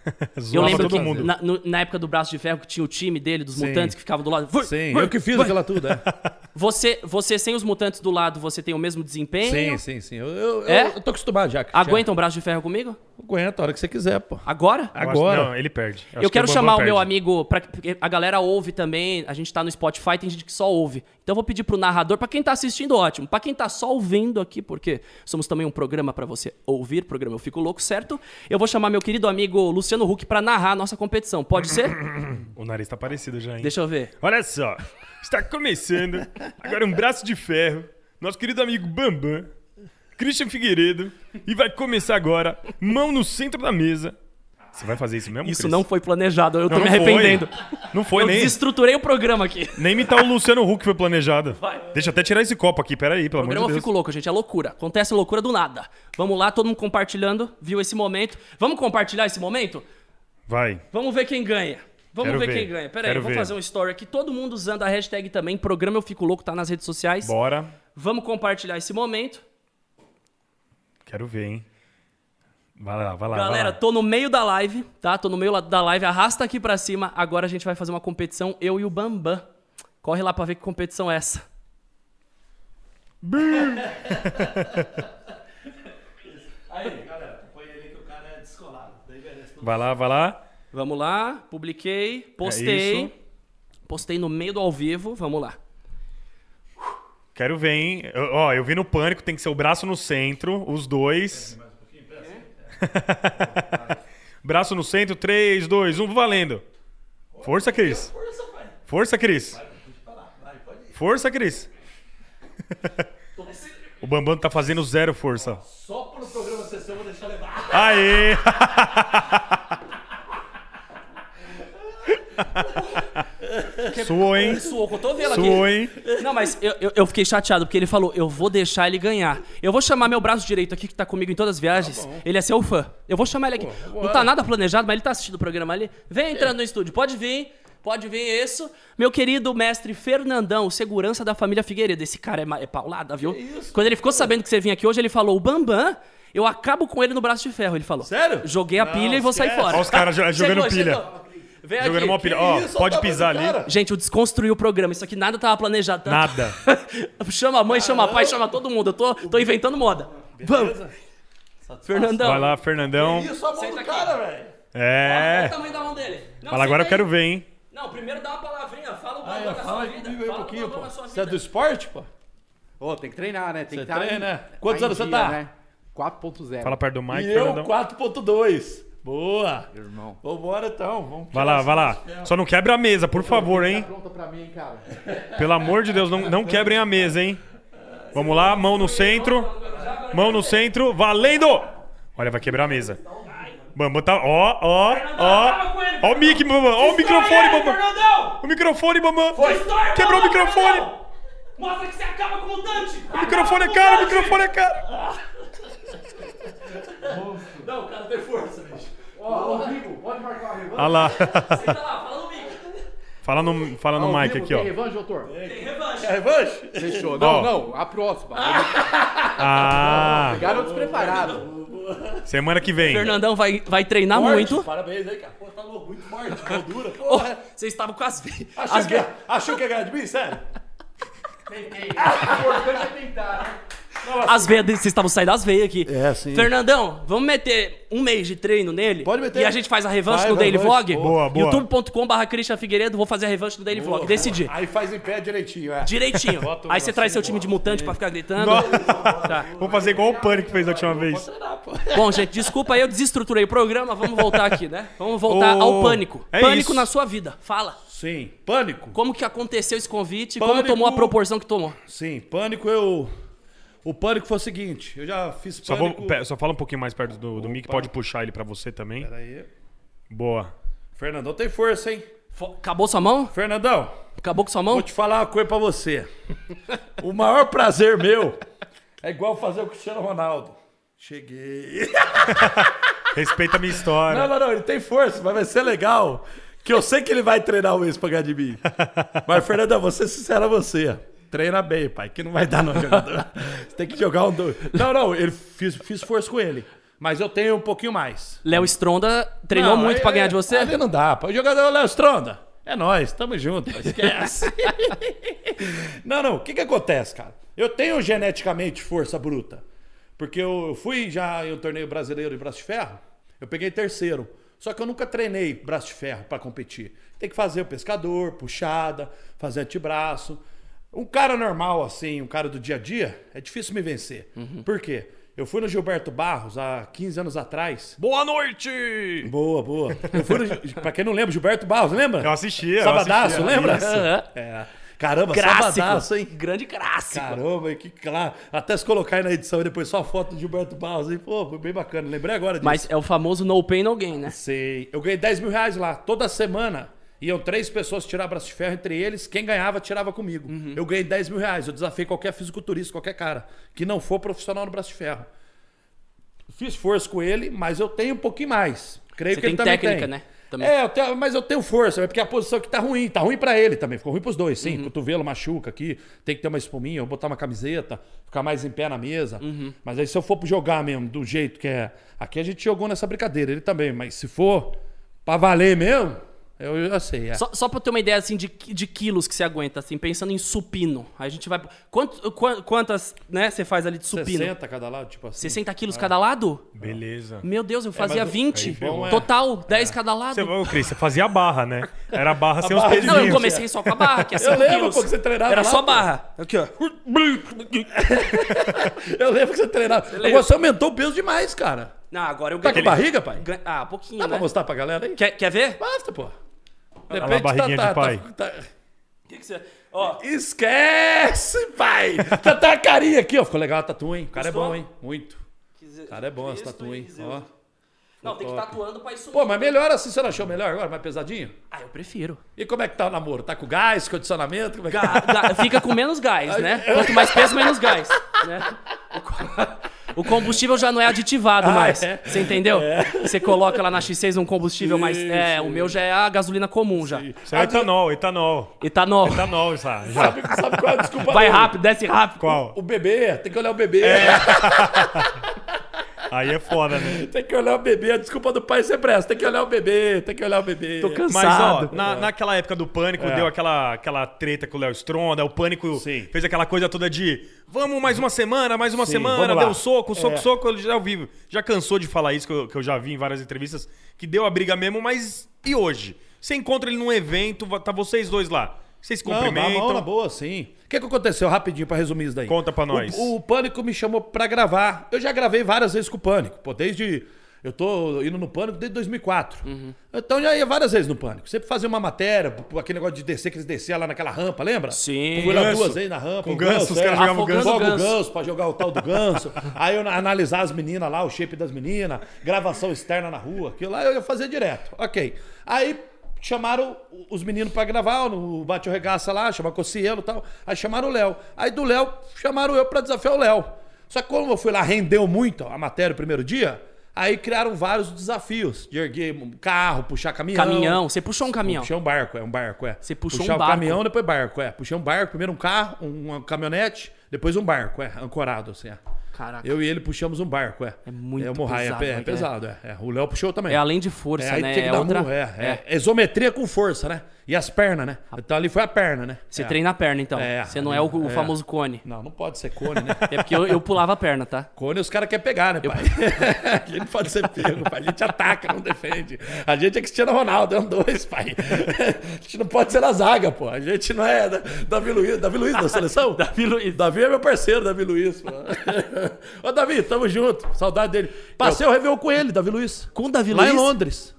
Eu lembro todo que mundo. na, no- na época do Braço de Ferro, que tinha o time dele, dos Sim. mutantes que ficavam do lado. Sim, eu que fiz aquela tudo, é. Você, você sem os mutantes do lado, você tem o mesmo desempenho? Sim, sim, sim. Eu, eu, É? eu, eu tô acostumado já. Cristiano. Aguenta um braço de ferro comigo? Aguenta, a hora que você quiser, pô. Agora? Eu acho- Agora. não, ele perde. Eu, acho que quero Bambam chamar o meu amigo, pra, porque a galera ouve também, a gente tá no Spotify, tem gente que só ouve. Então eu vou pedir pro narrador, pra quem tá assistindo, ótimo. Pra quem tá só ouvindo aqui, porque somos também um programa pra você ouvir, programa Eu Fico Louco, certo? Eu vou chamar meu querido amigo Luciano Huck pra narrar a nossa competição. Pode ser? O nariz tá parecido já, hein? Deixa eu ver. Olha só, está começando agora um braço de ferro, nosso querido amigo Bambam, Christian Figueiredo, e vai começar agora, mão no centro da mesa. Você vai fazer isso mesmo, Isso Cris? não foi planejado, eu tô Não, me não foi. arrependendo. Não foi eu nem, desestruturei o programa aqui. nem imitar o Luciano Huck foi planejado. Vai. Deixa eu até tirar esse copo aqui, peraí, pelo O amor de programa Eu Deus. Fico Louco, gente, é loucura. Acontece loucura do nada. Vamos lá, todo mundo compartilhando, viu esse momento. Vamos compartilhar esse momento? Vai. Vamos ver quem ganha. Vamos ver, ver. quem ganha. Pera aí, Quero vamos ver. fazer um story aqui. Todo mundo usando a hashtag também. Programa Eu Fico Louco, tá nas redes sociais. Bora. Vamos compartilhar esse momento. Quero ver, hein? Vai lá, vai lá. Galera, vai lá. tô no meio da live, tá? Tô no meio da live. Arrasta aqui pra cima. Agora a gente vai fazer uma competição, eu e o Bambam. Corre lá pra ver que competição é essa. Aí, galera, põe ali que o cara é descolado. Vai lá, vai lá. Vamos lá, publiquei, É postei. isso. postei no meio do ao vivo, vamos lá. Quero ver, hein? Eu- ó, eu vi no pânico, tem que ser o braço no centro, os dois. braço no centro, 3, 2, 1, valendo. Força, Cris. Força, Cris. Força, Cris. O Bambam tá fazendo zero força. Só pro programa sessão eu vou deixar levar. Aê! Suou, hein? Suou cotovelo aqui. Suou, hein? Não, mas eu, eu, eu fiquei chateado, porque ele falou, eu vou deixar ele ganhar. Eu vou chamar meu braço direito aqui, que tá comigo em todas as viagens. ele é seu fã. Eu vou chamar ele aqui. Não tá nada planejado, mas ele tá assistindo o programa ali. Vem entrando no estúdio, pode vir. Pode vir isso. Meu querido mestre Fernandão, segurança da família Figueiredo. Esse cara é, é paulada, viu? Quando ele ficou sabendo que você vinha aqui hoje, ele falou, o Bambam, eu acabo com ele no braço de ferro, ele falou. Sério? Joguei a Não, pilha e vou sair fora. Olha os caras jo- jogando Chegou, pilha. chegou. Vem Jogando aqui. uma pilha. Ó, isso? pode Olha o pisar tamanho do ali. cara. Gente, eu desconstruí o programa. Isso aqui nada tava planejado. Tanto. Nada. chama a mãe, chama a pai, chama todo mundo. Eu tô, tô inventando moda. Vamos. Fernandão. Vai lá, Fernandão. Isso, a mão Senta do aqui. cara, velho. Olha É. o tamanho da mão dele. Não, Fala, agora eu senta quero ver, hein? Não, primeiro dá uma palavrinha. Fala o Ah, valor é, da fala sua vida. comigo aí um Fala o pouquinho, pô. da sua Você é vida. do esporte, pô? Ô, tem que treinar, né? Tem Você que tá treina, em- né? Quantos tá em anos você dia, tá? Né? 4.0. Fala perto do Mike, E eu, Fernandão. 4.2. Boa. irmão. Vambora então. Vamos Vai lá, vai lá. Só não quebra a mesa, por favor, hein? pronta pra mim, cara? Pelo amor de Deus, não, não quebrem a mesa, hein? Vamos lá, mão no centro. Mão no centro, valendo! Olha, vai quebrar a mesa. Bambam tá. Ó, ó, ó. Ó o mic, Bambam. Ó o microfone. Fernandão! O microfone, o Quebrou o microfone. Mostra que você acaba com o mutante! O microfone é caro, o microfone é caro. Não, o cara tem força, bicho. Ó, Rodrigo, pode marcar uma revanche? Olha lá. Senta lá, fala no mic. Fala no, fala no mic aqui, tem ó. revanche, doutor? Tem revanche. É revanche? Fechou. Ó. Não, não, a próxima. Ah, Garoto despreparado. semana que vem. Fernandão vai, vai treinar Forte. muito. Parabéns aí, cara. Pô, tá louco, muito forte, mão dura. Ô, Porra. Vocês estavam com as veias. Achou, As que, veias. achou que ia ganhar de mim? Sério? Tentei. O importante é tentar, né? As veias dele, vocês estavam saindo das veias aqui. É, sim. Fernandão, vamos meter um mês de treino nele? Pode meter. E a gente faz a revanche Vai, no Daily. Vlog? Boa, boa. youtube.com.br Christian Figueiredo, vou fazer a revanche no Daily Vlog. Decidi. Aí faz em pé direitinho, é. Direitinho. Aí você traz seu negocinho, time de mutante pra ficar gritando. Tá. Vamos fazer igual o Pânico fez da última vez. Bom, gente, desculpa aí, eu desestruturei o programa. Vamos voltar aqui, né? Vamos voltar Ô, ao pânico. é pânico isso. na sua vida. Fala. Sim. Pânico? Como que aconteceu esse convite? Como Pânico. tomou a proporção que tomou? Sim, pânico eu. O pânico foi o seguinte, eu já fiz Só, vou, só fala um pouquinho mais perto do, do mic, pode puxar ele pra você também. Peraí. Boa. Fernandão tem força, hein? Fo- Acabou sua mão? Fernandão, Acabou com sua mão? vou te falar uma coisa pra você. o maior prazer meu é igual fazer o Cristiano Ronaldo. Cheguei. Respeita a minha história. Não, não, não, ele tem força, mas vai ser legal. Que eu sei que ele vai treinar o ex pra ganhar de mim. Mas, Fernandão, vou ser sincero a você. Treina bem, pai, que não vai dar não, jogador. Você tem que jogar um dois. Não, não, ele fiz, fiz força com ele. Mas eu tenho um pouquinho mais. Léo Stronda treinou Não, muito aí- pra ganhar de você? Ali não dá, pô. O jogador Léo Stronda. É nóis, tamo junto, esquece. não, não, o que que acontece, cara? Eu tenho geneticamente força bruta. Porque eu fui já em um torneio brasileiro de braço de ferro, eu peguei terceiro. Só que eu nunca treinei braço de ferro pra competir. Tem que fazer o pescador, puxada, fazer antebraço. Um cara normal, assim, um cara do dia a dia, é difícil me vencer. Por quê? Eu fui no Gilberto Barros há 15 anos atrás. Boa noite! Boa, boa. Eu fui no, pra quem não lembra, Gilberto Barros, lembra? Eu assistia. eu Sabadaço, assistia. lembra? Isso. É. Caramba, Clássico. sabadaço, hein? Grande clássico. Caramba, que claro. Até se colocar aí na edição e depois só a foto do Gilberto Barros, hein? Pô, foi bem bacana. Lembrei agora disso. Mas é o famoso no pain, no gain, né? Sei. Eu ganhei 10 mil reais lá. Toda semana iam três pessoas tirar braço de ferro. Entre eles, quem ganhava, tirava comigo. Eu ganhei 10 mil reais. Eu desafiei qualquer fisiculturista, qualquer cara que não for profissional no braço de ferro. Fiz força com ele, mas eu tenho um pouquinho mais. Creio Você que ele tem também técnica, tem. né? Também. É, eu tenho- mas eu tenho força, é porque a posição que tá ruim. Tá ruim pra ele também. Ficou ruim pros dois, Uhum. sim. Cotovelo machuca aqui. Tem que ter uma espuminha, eu botar uma camiseta, ficar mais em pé na mesa. Uhum. Mas aí se eu for jogar mesmo, do jeito que é. Aqui a gente jogou nessa brincadeira, ele também. Mas se for pra valer mesmo, eu já sei. É. Só, só pra eu ter uma ideia, assim, de, de quilos que você aguenta, assim, pensando em supino. Aí a gente vai... Quanto, qua- quantas, né, você faz ali de supino? 60 cada lado, tipo assim. 60 quilos cada lado? Beleza. Meu Deus, eu fazia mas o- 20. aí, bom, é. Total, 10 cada lado. Você, ô, Cris, você fazia barra, né? Era barra sem os barra de pezinhos. Não, eu comecei só com a barra, que é 5 Eu lembro, quilos. pô, que você treinava Era lá, só pô. barra. Aqui, ó. Eu lembro que você treinava. Agora você aumentou o peso demais, cara. Não, agora eu Tá com ganhei. barriga, pai? Ah, um pouquinho, Dá pra né? mostrar pra galera aí? Quer, quer ver? Basta, pô. Lá a barriguinha de pai. tá- O que, que você... Ó, Esquece, pai! Tá, tá a carinha aqui, ó. Ficou legal a tatu, hein? O cara Gostou? é bom, hein? Muito. O cara é bom essa tatu, hein? Ó. Não, tem que estar atuando pra isso. Pô, mas melhor assim, você não achou melhor agora? Mais pesadinho? Ah, eu prefiro. E como é que tá o namoro? Tá com gás, condicionamento? Como é que Ga- ga- fica com menos gás, né? Quanto mais peso, menos gás. né? O co- O combustível já não é aditivado Ah, mais. é? Você entendeu? Você coloca lá na X6 um combustível mais. É, o meu já é a gasolina comum já. Isso é etanol, etanol. Etanol. Etanol, já. já. Sabe, sabe qual é a desculpa Vai dele? rápido, desce rápido. Qual? O bebê, tem que olhar o bebê. Aí é foda, né? Tem que olhar o bebê. A desculpa do pai sempre é essa. Tem que olhar o bebê, tem que olhar o bebê. Tô cansado. Mas, ó, É. na, naquela época do Pânico, deu aquela, aquela treta com o Léo Stronda, o Pânico Sim. fez aquela coisa toda de vamos mais uma semana, mais uma Sim, semana, deu soco, soco, É. soco, eu já ouvi, já cansou de falar isso, que eu, que eu já vi em várias entrevistas, que deu a briga mesmo, mas e hoje? Você encontra ele num evento, tá vocês dois lá, vocês se Não, na cumprimentam, mão, na boa, sim. O que, que aconteceu rapidinho pra resumir isso daí? Conta pra nós. O, o Pânico me chamou pra gravar. Eu já gravei várias vezes com o Pânico. Pô, desde. Eu tô indo no Pânico desde 2004. Então já ia várias vezes no Pânico. Sempre fazia uma matéria, aquele negócio de descer, que eles desciam lá naquela rampa, lembra? Sim. Fui lá Ganso. duas vezes na rampa. Com o ganso, os caras é. jogavam ganso. Joga o ganso. ganso pra jogar o tal do ganso. Aí eu na- analisar as meninas lá, o shape das meninas, gravação externa na rua, aquilo lá eu ia fazer direto. Ok. Aí chamaram os meninos pra gravar no Bate o Regaça lá, chamaram Cocielo e tal. Aí chamaram o Léo. Aí do Léo chamaram eu pra desafiar o Léo. Só que como eu fui lá, rendeu muito a matéria o primeiro dia, aí criaram vários desafios. De erguer um carro, puxar caminhão. Caminhão. Você puxou um caminhão. Puxei um barco, é um barco, é. Você puxou Puxar um barco. caminhão, depois barco, é. Puxei um barco, primeiro um carro, um- uma caminhonete, depois um barco, é, ancorado, assim, é. Caraca. Eu e ele puxamos um barco, é. É muito é, Morraia, pesado, é, é né, pesado, é, é. O Léo puxou também. É além de força, É, aí né? É dar outra. murro, é, é. É isometria com força, né? E as pernas, né? Então ali foi a perna, né? Você É. treina a perna, então. É, Você não é o, o é. famoso cone. Não, não pode ser cone, né? É porque eu, eu pulava a perna, tá? Cone os caras querem pegar, né, pai? a gente não pode ser pego, pai. A gente ataca, não defende. A gente é Cristiano Ronaldo, é um dois, pai. A gente não pode ser na zaga, pô. A gente não é da- Davi Luiz, Davi Luiz da seleção? Davi Luiz. Davi é meu parceiro, Davi Luiz. Pô. Ô, Davi, tamo junto. Saudade dele. Passei o Réveillon com ele, Davi Luiz. Com o Davi Lá Luiz. em Londres.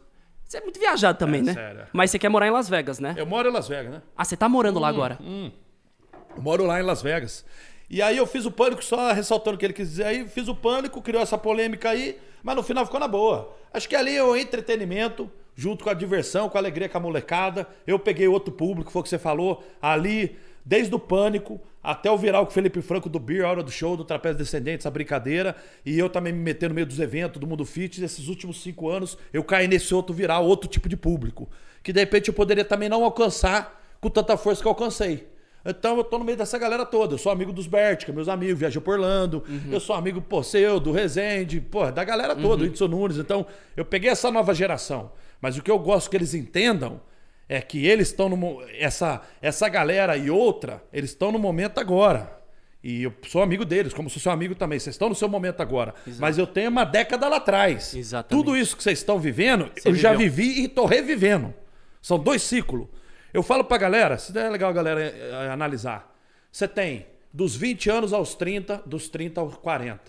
Você é muito viajado também, É, né? sério. Mas você quer morar em Las Vegas, né? Eu moro em Las Vegas, né? Ah, você tá morando Hum, lá agora. Eu moro lá em Las Vegas. E aí eu fiz o pânico, só ressaltando o que ele quis dizer aí, fiz o pânico, criou essa polêmica aí, mas no final ficou na boa. Acho que ali é o entretenimento, junto com a diversão, com a alegria com a molecada. Eu peguei outro público, foi o que você falou, ali, desde o pânico até o viral com o Felipe Franco do Beer, a hora do show, do Trapézio Descendente, essa brincadeira. E eu também me meter no meio dos eventos, do Mundo Fit, esses últimos cinco anos, eu caí nesse outro viral, outro tipo de público. Que de repente eu poderia também não alcançar com tanta força que eu alcancei. Então eu tô no meio dessa galera toda. Eu sou amigo dos Bert, que é meus amigos, viajou por Orlando. Eu sou amigo, pô, seu, do Rezende, pô, da galera toda, o Edson Nunes. Então, eu peguei essa nova geração. Mas o que eu gosto que eles entendam é que eles estão no. Essa, essa galera e outra, eles estão no momento agora. E eu sou amigo deles, como sou seu amigo também. Vocês estão no seu momento agora. Mas eu tenho uma década lá atrás. Exatamente. Tudo isso que vocês estão vivendo, Você eu já viveu. vivi e tô revivendo. São dois ciclos. Eu falo pra galera, isso é legal a galera eh, analisar. Você tem dos 20 anos aos 30, dos 30 aos 40.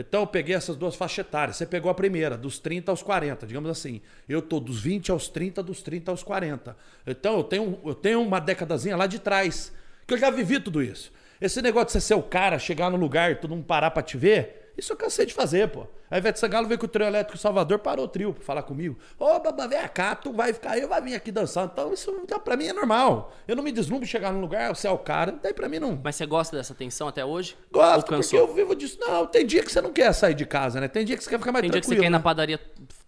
Então eu peguei essas duas faixas etárias. Você pegou a primeira, dos 30 aos 40, digamos assim. Eu tô dos 20 aos 30, dos 30 aos 40. Então eu tenho, eu tenho uma décadazinha lá de trás, que eu já vivi tudo isso. Esse negócio de você ser o cara, chegar no lugar e todo mundo parar pra te ver, isso eu cansei de fazer, pô. A Ivete Sangalo veio com o trio elétrico Salvador, parou o trio pra falar comigo. Ô, Baba, vem cá, tu vai ficar aí, eu vai vir aqui dançar. Então, isso então, pra mim é normal. Eu não me deslumbro chegar num lugar, você é o cara, daí pra mim não. Mas você gosta dessa tensão até hoje? Gosto, porque eu vivo disso. Não, tem dia que você não quer sair de casa, né? Tem dia que você quer ficar mais Tem dia que você tranquilo. quer ir na né? padaria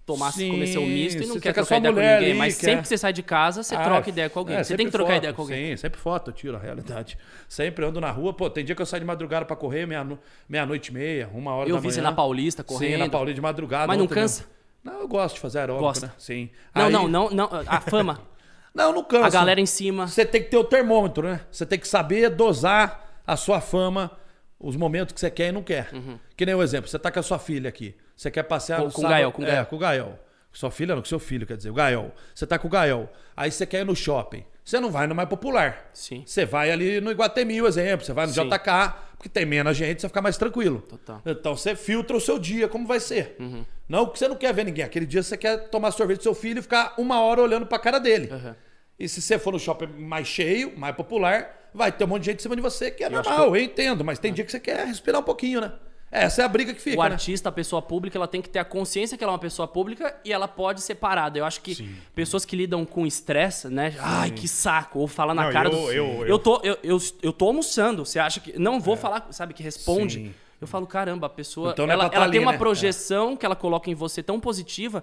tomar, Sim, comer seu misto e não quer trocar ideia com ninguém. ali, Mas quer- sempre que você sai de casa, você Ah, troca ideia com alguém. é, você tem que trocar foto, ideia com alguém. Sim, sempre foto, eu tiro a realidade. Sempre ando na rua. Pô, tem dia que eu saio de madrugada pra correr, meia- meia-noite e meia, uma hora Eu da vi manhã. você na Paulista correndo. Sim, na Paulista de madrugada. Mas não ontem mesmo. cansa? Não, eu gosto de fazer aeróbico, Gosta. né? Sim. Não, Aí- não, não, não. A fama. Não, não cansa. A galera em cima. Você tem que ter o termômetro, né? Você tem que saber dosar a sua fama, os momentos que você quer e não quer. Que nem o exemplo, você tá com a sua filha aqui. Você quer passear Com- no com o sábado- Gael, com o É, Gael. com o Gael. Sua filha não, com seu filho, quer dizer, o Gael. Você tá com o Gael. Aí você quer ir no shopping. Você não vai no mais popular. Sim. Você vai ali no Iguatemi, o exemplo. Você vai no Sim. JK, porque tem menos gente, você fica mais tranquilo. Total. Então você filtra o seu dia, como vai ser. Uhum. Não que você não quer ver ninguém. Aquele dia você quer tomar sorvete do seu filho e ficar uma hora olhando pra cara dele. Uhum. E se você for no shopping mais cheio, mais popular, vai ter um monte de gente em cima de você, que é Eu normal, eu entendo. Mas tem dia que você quer respirar um pouquinho, né? Essa é a briga que fica, o né? artista, a pessoa pública, ela tem que ter a consciência que ela é uma pessoa pública e ela pode ser parada. Eu acho que pessoas que lidam com estresse, né? Ai, que saco. Ou falar na Não, cara eu- do. eu- eu, tô, eu, eu, eu tô almoçando. Você acha que. Não vou falar, sabe, que responde. Sim. Eu falo, caramba, a pessoa. Então não é ela tá ela ali, tem uma né? projeção que ela coloca em você tão positiva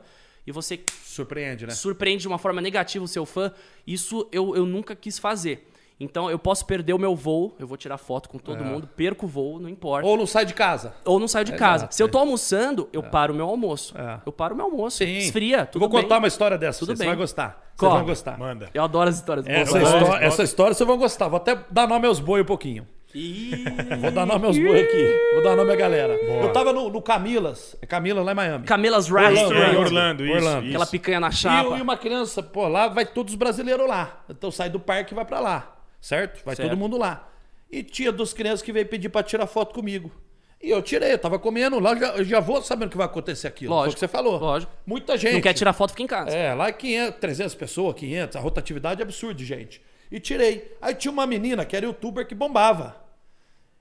e você Surpreende, né? surpreende de uma forma negativa o seu fã. Isso eu, eu nunca quis fazer. Então eu posso perder o meu voo, eu vou tirar foto com todo mundo, perco o voo, não importa. Ou não sai de casa. Ou não saio de casa. Se eu é. tô almoçando, eu paro o meu almoço. É. Eu paro o meu almoço. Sim. Esfria, Eu tudo vou bem. contar uma história dessa. Tudo Você bem. vai gostar. Vocês vão gostar. Manda. Eu adoro as histórias. Essa, Eu história, essa história vocês vão gostar. Vou até dar nome aos boi um pouquinho. Vou dar nome aos boi aqui. Vou dar nome à galera. Eu tava no, no Camilas. É Camilas lá em Miami. Camilas Orlando, Restaurant. É, Orlando. Orlando, isso. Orlando. isso. Aquela picanha na E, chapa. e uma criança, pô, lá vai todos os brasileiros lá. Então sai do parque e vai pra lá. Certo? Vai Certo. todo mundo lá. E tinha duas crianças que veio pedir pra tirar foto comigo. E eu tirei, eu tava comendo lá, eu já, eu já vou sabendo que vai acontecer aquilo. Foi o Lógico, que você falou. lógico. Muita gente. Não quer tirar foto, fica em casa. É, lá é 500, 300 pessoas, 500, a rotatividade é absurda gente. E tirei. Aí tinha uma menina que era youtuber que bombava.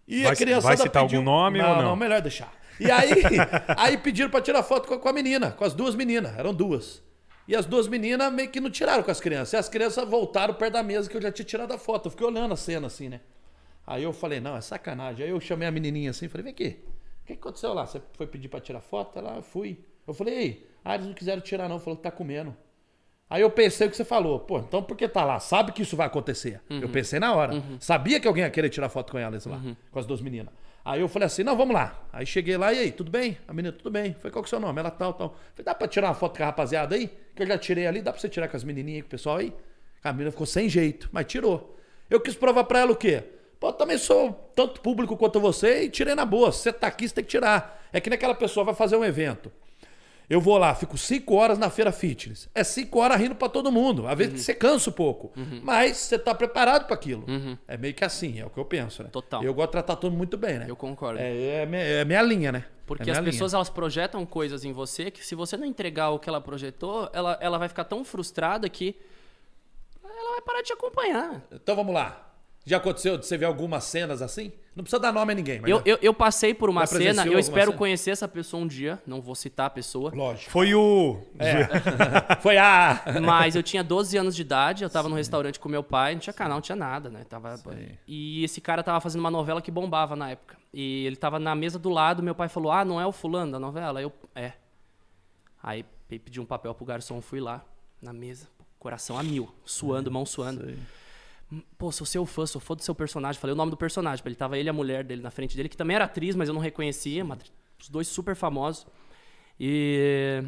E Vai- a criançada vai citar pediu... algum nome não, ou não? Não, melhor deixar. E aí, aí pediram pra tirar foto com a, menina, com as duas meninas, eram duas. E as duas meninas meio que não tiraram com as crianças. E as crianças voltaram perto da mesa que eu já tinha tirado a foto. Eu fiquei olhando a cena assim, né? Aí eu falei, não, é sacanagem. Aí eu chamei a menininha assim, falei, vem aqui. O que aconteceu lá? Você foi pedir pra tirar foto? Ela, fui. Eu falei, ei, ah, eles não quiseram tirar não, falou que tá comendo. Aí eu pensei o que você falou. Pô, então por que tá lá? Sabe que isso vai acontecer. Eu pensei na hora. Sabia que alguém ia querer tirar foto com elas lá, com as duas meninas. Aí eu falei assim, não, vamos lá. Aí cheguei lá, e aí, tudo bem? A menina, tudo bem. Falei, qual que é o seu nome? Ela tal, tal. Falei, dá pra tirar uma foto com a rapaziada aí? Que eu já tirei ali, dá pra você tirar com as menininhas, com o pessoal aí? A menina ficou sem jeito, mas tirou. Eu quis provar pra ela o quê? Pô, eu também sou tanto público quanto você e tirei na boa. Se você tá aqui, você tem que tirar. É que nem aquela pessoa vai fazer um evento. Eu vou lá, fico cinco horas na feira fitness. É cinco horas rindo pra todo mundo. Às Uhum. vezes você cansa um pouco. Mas você tá preparado pra aquilo. É meio que assim, é o que eu penso, né? Uhum. Total. Eu gosto de tratar todo mundo muito bem, né? Eu concordo. É, é, minha, é minha linha, né? Porque É as linha. pessoas elas projetam coisas em você que se você não entregar o que ela projetou, ela, ela vai ficar tão frustrada que ela vai parar de te acompanhar. Então vamos lá. Já aconteceu de você ver algumas cenas assim? Não precisa dar nome a ninguém, mas. Eu, eu, eu passei por uma cena, eu espero cena? conhecer essa pessoa um dia, não vou citar a pessoa. Lógico. Foi o. Foi a. Mas eu tinha 12 anos de idade, eu tava no restaurante com meu pai, não tinha canal, não tinha nada, né? Tava... E esse cara tava fazendo uma novela que bombava na época. E ele tava na mesa do lado, meu pai falou: Ah, não é o fulano da novela? Eu, é. Aí pe- pedi um papel pro garçom, fui lá, na mesa, coração a mil, suando, mão suando. Pô, sou seu fã, sou fã do seu personagem. Falei o nome do personagem, ele tava ele e a mulher dele na frente dele, que também era atriz, mas eu não reconhecia, os dois super famosos. E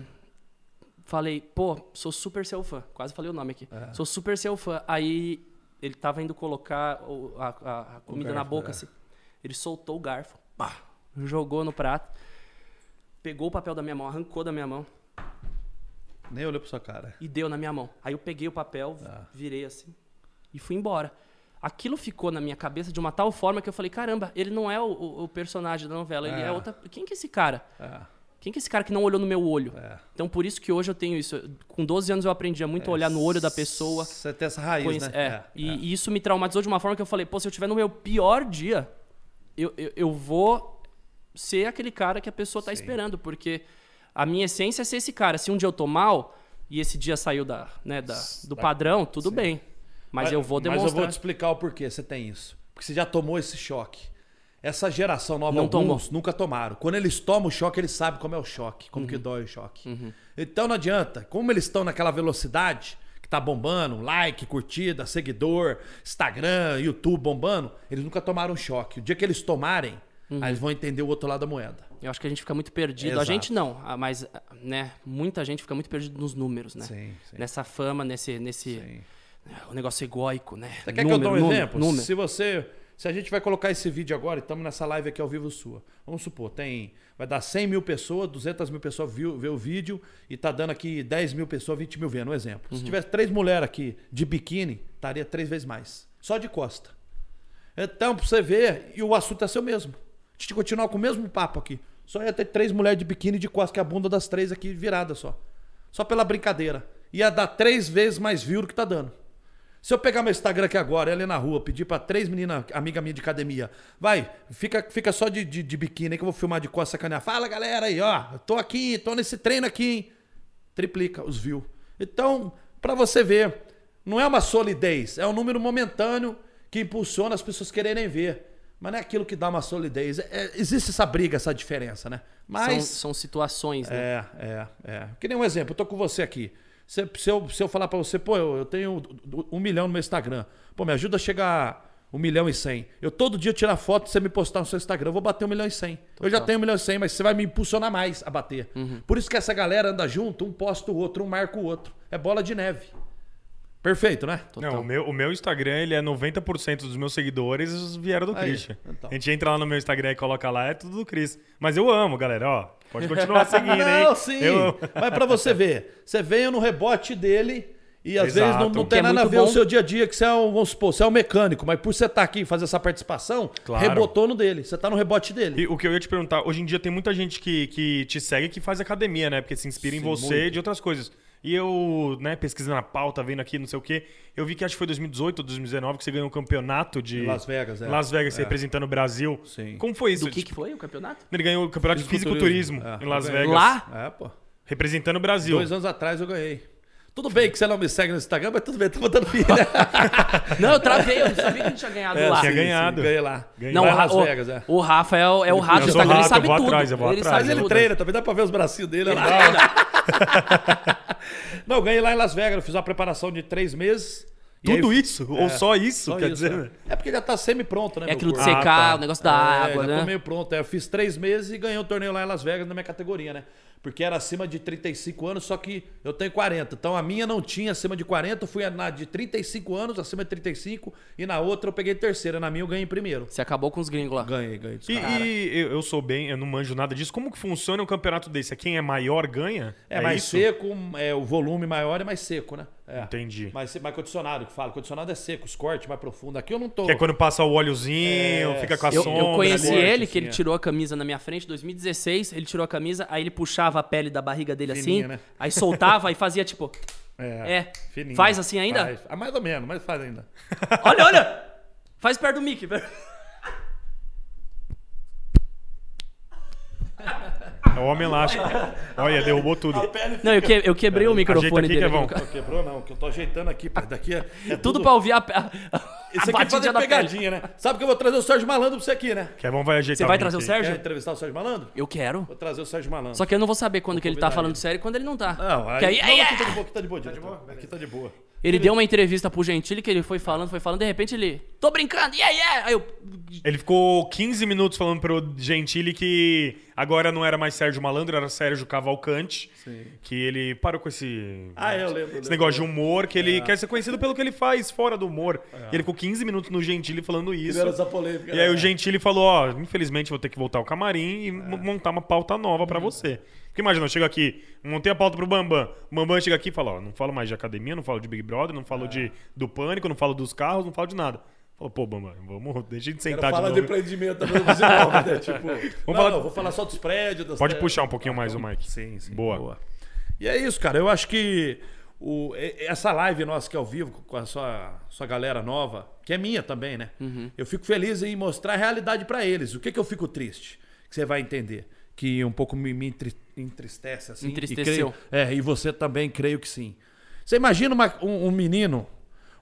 falei, pô, sou super seu fã. Quase falei o nome aqui. Sou super seu fã. Aí ele tava indo colocar a, a- a comida na garfo, boca, é. assim. Ele soltou o garfo, pá, jogou no prato, pegou o papel da minha mão, arrancou da minha mão Nem olhou pra sua cara. e deu na minha mão. Aí eu peguei o papel, virei assim e fui embora. Aquilo ficou na minha cabeça de uma tal forma que eu falei, caramba, ele não é o, o- o personagem da novela, ele é. É. outra. Quem que é esse cara? É. Quem que é esse cara que não olhou no meu olho? É. Então por isso que hoje eu tenho isso. Com 12 anos eu aprendi a muito olhar no olho da pessoa. Você tem essa raiz, conhece- né? é. E, e isso me traumatizou de uma forma que eu falei, pô, se eu estiver no meu pior dia, eu, eu, eu vou ser aquele cara que a pessoa tá esperando, porque a minha essência é ser esse cara. Se um dia eu tô mal e esse dia saiu da, né, da, do padrão, tudo bem. Mas, eu vou Mas eu demonstrar. vou te explicar o porquê você tem isso. Porque você já tomou esse choque. Essa geração nova, Não alguns tomou. nunca tomaram. Quando eles tomam o choque, eles sabem como é o choque, como Uhum. que dói o choque. Então não adianta. Como eles estão naquela velocidade que tá bombando, like, curtida, seguidor, Instagram, YouTube bombando, eles nunca tomaram choque. O dia que eles tomarem, Uhum. aí eles vão entender o outro lado da moeda. Eu acho que a gente fica muito perdido. Exato. A gente não, ah, mas né, muita gente fica muito perdido nos números, né? Sim, sim. Nessa fama, nesse, nesse Sim. O negócio egóico, né? Você quer que eu dê um exemplo? Se você. Se a gente vai colocar esse vídeo agora, e estamos nessa live aqui ao vivo sua. Vamos supor, tem. Vai dar 100 mil pessoas, 200 mil pessoas viu, vê o vídeo e tá dando aqui 10 mil pessoas, 20 mil vendo, um exemplo. Uhum. Se tivesse três mulheres aqui de biquíni, estaria três vezes mais. Só de costa. Então, pra você ver, e o assunto é seu mesmo. A gente continuar com o mesmo papo aqui. Só ia ter três mulheres de biquíni de costa, que é a bunda das três aqui virada só. Só pela brincadeira. Ia dar três vezes mais view do que tá dando. Se eu pegar meu Instagram aqui agora, ela ir na rua, pedir pra três meninas, amiga minha de academia, vai, fica, fica só de, de, de biquíni aí que eu vou filmar de costa sacanear. Fala galera aí, ó, eu tô aqui, tô nesse treino aqui, hein? Triplica os views. Então, pra você ver, não é uma solidez, é um número momentâneo que impulsiona as pessoas quererem ver. Mas não é aquilo que dá uma solidez. É- é- existe essa briga, essa diferença, né? Mas. São, são situações, né? É, é, é. Que nem um exemplo, eu tô com você aqui. Se, se eu, se eu falar pra você, pô, eu, eu tenho um milhão no meu Instagram. Pô, me ajuda a chegar a um milhão e cem. Eu todo dia tirar foto e você me postar no seu Instagram, eu vou bater um milhão e cem. Eu já tenho um milhão e cem, mas você vai me impulsionar mais a bater. Por isso que essa galera anda junto, um posta o outro, um marca o outro. É bola de neve. Perfeito, né? Não, o meu, o meu Instagram, ele é 90% dos meus seguidores vieram do Aí, Christian. então. A gente entra lá no meu Instagram e coloca lá, é tudo do Chris. Mas eu amo, galera, ó. Pode continuar seguindo, hein? Não, sim. Eu. Mas pra você ver, você veio no rebote dele e às Exato. vezes não, não tem é nada a ver o bom. seu dia a dia, que você é um, vamos supor, você é um mecânico, mas por você estar aqui e fazer essa participação, Claro. rebotou no dele. Você tá no rebote dele. E o que eu ia te perguntar, hoje em dia tem muita gente que, que te segue que faz academia, né? Porque se inspira em Sim, você muito. e de outras coisas. E eu, né, pesquisando a pauta, vendo aqui, não sei o quê, eu vi que acho que foi 2018 ou 2019 que você ganhou um campeonato de. Las Vegas, é. Las Vegas, É. representando o Brasil. Sim. Como foi isso? Do que, que foi o campeonato? Ele ganhou o campeonato de fisiculturismo É, em Las ganhei. Vegas. Lá? É, pô. Representando o Brasil. Dois anos atrás eu ganhei. Tudo bem que você não me segue no Instagram, mas tudo bem, tô botando fim, né? Não, eu travei, eu não sabia que a gente tinha ganhado lá. tinha ganhado. ganhei lá. Ganhei. Não, Lá o, Las o- Vegas, é. o Rafa é o, é o rato Eu do Instagram, ele sabe eu vou tudo. atrás, eu vou ele atrás. Mas ele treina, também dá pra ver os bracinhos dele Ele lá. treina. Não, eu ganhei lá em Las Vegas, eu fiz uma preparação de três meses. Tudo aí- isso? Ou só isso? Só quer isso, dizer. é. É porque já tá semi-pronto, né? É aquilo de corpo? Ah, secar, tá. o negócio da É, água, já tô né? meio pronto. É, eu fiz três meses e ganhei um torneio lá em Las Vegas na minha categoria, né? Porque era acima de 35 anos, só que eu tenho 40. Então a minha não tinha acima de 40, eu fui na de 35 anos, acima de 35, e na outra eu peguei terceira. Na minha eu ganhei primeiro. Você acabou com os gringos lá. Ganhei, ganhei. dos E, e eu, sou bem, eu não manjo nada disso. Como que funciona um campeonato desse? É quem é maior ganha? É, mais isso? seco, é, o volume maior é mais seco, né? É. Entendi. Mais, mais condicionado que fala. Condicionado é seco, os cortes mais profundo. Aqui eu não tô. Que é quando passa o óleozinho, É, fica com a Eu, sombra. eu conheci ali. ele, que assim, ele é. tirou a camisa na minha frente, 2016, ele tirou a camisa, aí ele puxava a pele da barriga dele Fininha, assim, né? aí soltava e fazia tipo, é, fininho. faz assim ainda? Faz. Ah, mais ou menos, mas faz ainda. olha, olha, faz perto do Mickey. É o homem elástico. Olha, derrubou tudo. Não, eu, que- eu quebrei o microfone aqui, dele. Kevão. Não quebrou não, que eu tô ajeitando aqui. Daqui é, é Tudo pra ouvir a, Isso aqui é batidinha fazer da pele. pegadinha, né? Sabe que eu vou trazer o Sérgio Malandro pra você aqui, né? Kevin vai ajeitar Você vai trazer o. Sérgio? Quer entrevistar o Sérgio Malandro? Eu quero. Vou trazer o Sérgio Malandro. Só que eu não vou saber quando que ele tá falando ele. sério e quando ele não tá. Não, aí, Que aí- não, aí- aqui tá de boa, aqui tá de boa. Tá de boa? Aqui tá de boa. Ele deu uma entrevista pro Gentili que ele foi falando, foi falando, de repente ele. Tô brincando, yeah, yeah! Aí eu. Ele ficou 15 minutos falando pro Gentili que agora não era mais Sérgio Malandro, era Sérgio Cavalcante. Que ele parou com esse. Ah, eu lembro, Esse lembro, negócio de lembro. humor, que ele quer ser conhecido pelo que ele faz fora do humor. E ele ficou 15 minutos no Gentili falando isso. Tiveram essa polêmica. E aí né? o Gentili falou, ó, infelizmente vou ter que voltar ao camarim e mo- montar uma pauta nova pra você. Porque imagina, eu chego aqui, montei a pauta pro Bambam. O Bambam chega aqui e fala, ó, não falo mais de academia, não falo de Big Brother, não falo de, do pânico, não falo dos carros, não falo de nada. Falou, pô, Bambam, vamos, deixa de Quero sentar de falar novo. de empreendimento também, né? Tipo, não, falar- não, vou falar só dos prédios. das Pode terras. puxar um pouquinho mais o mic. Sim, sim. Boa. E é isso, cara. Eu acho que o, essa live nossa que é ao vivo com a sua, sua galera nova, que é minha também, né? Eu fico feliz em mostrar a realidade pra eles. O que, que eu fico triste? Que você vai entender. Que um pouco me, me entristece assim. Entristeceu. E creio- é, e você também, creio que sim. Você imagina uma- um, um menino,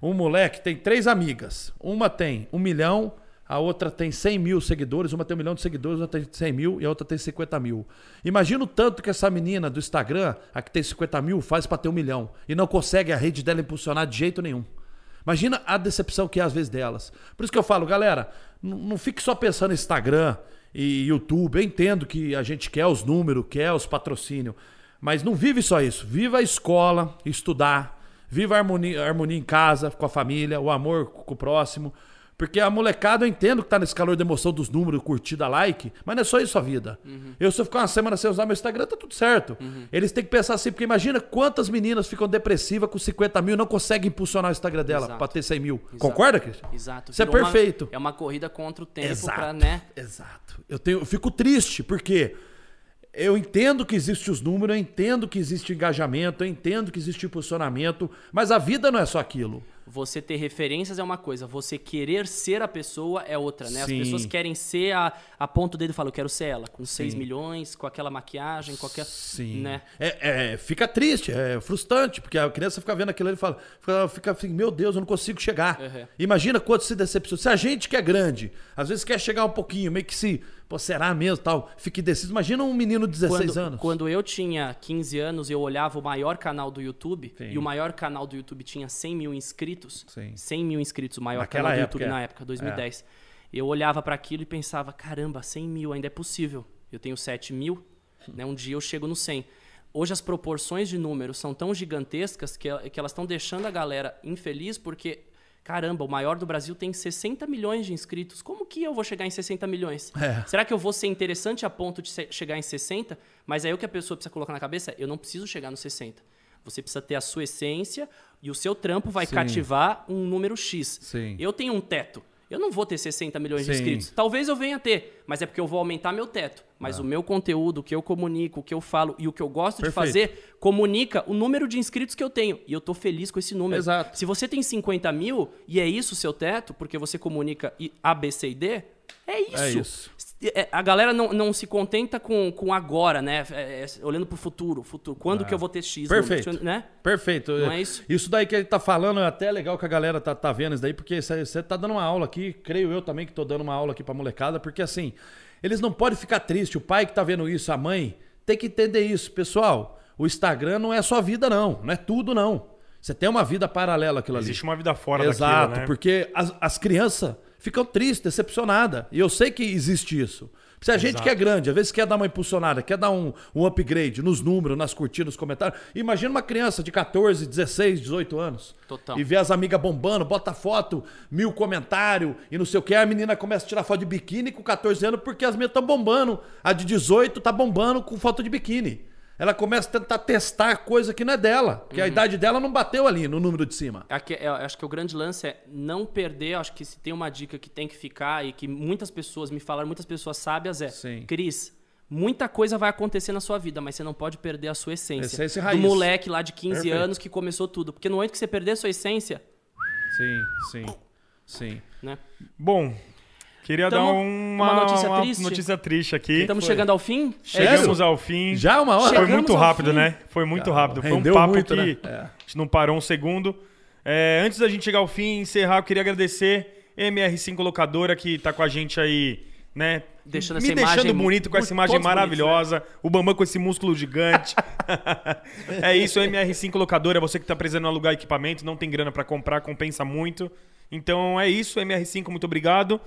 um moleque, tem três amigas. Uma tem um milhão, a outra tem 100 mil seguidores, uma tem um milhão de seguidores, outra tem 100 mil e a outra tem 50 mil. Imagina o tanto que essa menina do Instagram, a que tem 50 mil, faz pra ter um milhão. E não consegue a rede dela impulsionar de jeito nenhum. Imagina a decepção que é às vezes delas. Por isso que eu falo, galera, não fique só pensando em Instagram e YouTube. Eu entendo que a gente quer os números, quer os patrocínios. Mas não vive só isso. Viva a escola, estudar. Viva a harmonia, a harmonia em casa, com a família, o amor com o próximo. Porque a molecada, eu entendo que tá nesse calor de emoção dos números, curtida, like, mas não é só isso a vida. Eu, se eu ficar uma semana sem usar meu Instagram, tá tudo certo. Eles têm que pensar assim, porque imagina quantas meninas ficam depressivas com 50 mil e não conseguem impulsionar o Instagram dela Exato. pra ter 100 mil. Concorda, Cristian? Exato. Isso é virou uma- perfeito. é uma corrida contra o tempo Exato. pra, né? Exato. Eu, tenho, eu fico triste, porque eu entendo que existe os números, eu entendo que existe engajamento, eu entendo que existe impulsionamento, mas a vida não é só aquilo. Você ter referências é uma coisa, você querer ser a pessoa é outra, né? As Sim. pessoas querem ser a, a ponto dedo e falam, eu quero ser ela, com 6 milhões, com aquela maquiagem, qualquer. Sim. Né? É, é, fica triste, é frustrante, porque a criança fica vendo aquilo ali e fala, fica, fica assim, meu Deus, eu não consigo chegar. Uhum. Imagina quanto se decepciona. Se a gente que é grande, às vezes quer chegar um pouquinho, meio que se, pô, será mesmo, tal, fique indeciso. Imagina um menino de 16 quando, anos. Quando eu tinha 15 anos, eu olhava o maior canal do YouTube, Sim. e o maior canal do YouTube tinha 100 mil inscritos. Sim. 100 mil inscritos, o maior Naquela canal do época, YouTube é. na época, 2010. Eu olhava pra aquilo e pensava, caramba, 100 mil ainda é possível. Eu tenho 7 mil, né? um dia eu chego no 100. Hoje as proporções de números são tão gigantescas que, que elas estão deixando a galera infeliz porque, caramba, o maior do Brasil tem 60 milhões de inscritos. Como que eu vou chegar em 60 milhões? É. Será que eu vou ser interessante a ponto de chegar em 60? Mas aí o que a pessoa precisa colocar na cabeça é, eu não preciso chegar no 60. Você precisa ter a sua essência e o seu trampo vai Sim. cativar um número X. Sim. Eu tenho um teto. Eu não vou ter 60 milhões de Sim. inscritos. Talvez eu venha ter, mas é porque eu vou aumentar meu teto. Mas o meu conteúdo, o que eu comunico, o que eu falo e o que eu gosto de Perfeito. fazer, comunica o número de inscritos que eu tenho. E eu tô feliz com esse número. Exato. Se você tem 50 mil e é isso o seu teto, porque você comunica A, B, C e D, é isso. É isso. É, A galera não, não se contenta com, com agora, né? É, é, olhando pro futuro. futuro. Quando que eu vou ter X? Perfeito. número, né? Perfeito. Não é isso? Isso daí que ele tá falando é até legal que a galera tá, tá vendo isso daí, porque você tá dando uma aula aqui, creio eu também que tô dando uma aula aqui pra molecada, porque assim, eles não podem ficar tristes. O pai que tá vendo isso, a mãe, tem que entender isso. Pessoal, o Instagram não é só vida, não. Não é tudo, não. Você tem uma vida paralela aquilo ali. Existe uma vida fora Exato, daquilo, né? porque as, as crianças ficam tristes, decepcionadas. E eu sei que existe isso. Se a gente Exato. que é grande, às vezes quer dar uma impulsionada, quer dar um, um upgrade nos números, nas curtidas, nos comentários. Imagina uma criança de 14, 16, 18 anos. Total. E vê as amigas bombando, bota foto, mil comentários e não sei o que. A menina começa a tirar foto de biquíni com 14 anos porque as meninas estão bombando. A de 18 tá bombando com foto de biquíni. Ela começa a tentar testar coisa que não é dela, que a Uhum. idade dela não bateu ali no número de cima. Aqui, eu acho que o grande lance é não perder. Acho que se tem uma dica que tem que ficar e que muitas pessoas me falaram, muitas pessoas sábias é: Sim. Cris, muita coisa vai acontecer na sua vida, mas você não pode perder a sua essência. Essência e Do raiz. moleque lá de 15 Perfeito. anos que começou tudo. Porque no momento que você perder a sua essência, Sim, sim, sim. né? Bom, queria Tamo- dar uma, uma notícia uma triste. notícia triste aqui. Estamos chegando ao fim. É Chegamos isso? ao fim. Já uma hora? Foi Chegamos muito ao rápido, fim. né? Foi muito rápido. Foi um papo muito, que né? É. a gente não parou um segundo. É, antes da gente chegar ao fim e encerrar, eu queria agradecer MR5 Locadora que tá com a gente aí, né? Deixando Me essa deixando imagem bonito com essa imagem todos bonitos, maravilhosa. O Bambam com esse músculo gigante. é isso, MR5 Locadora. Você que tá precisando alugar equipamento, não tem grana pra comprar, compensa muito. Então é isso, MR5, muito obrigado.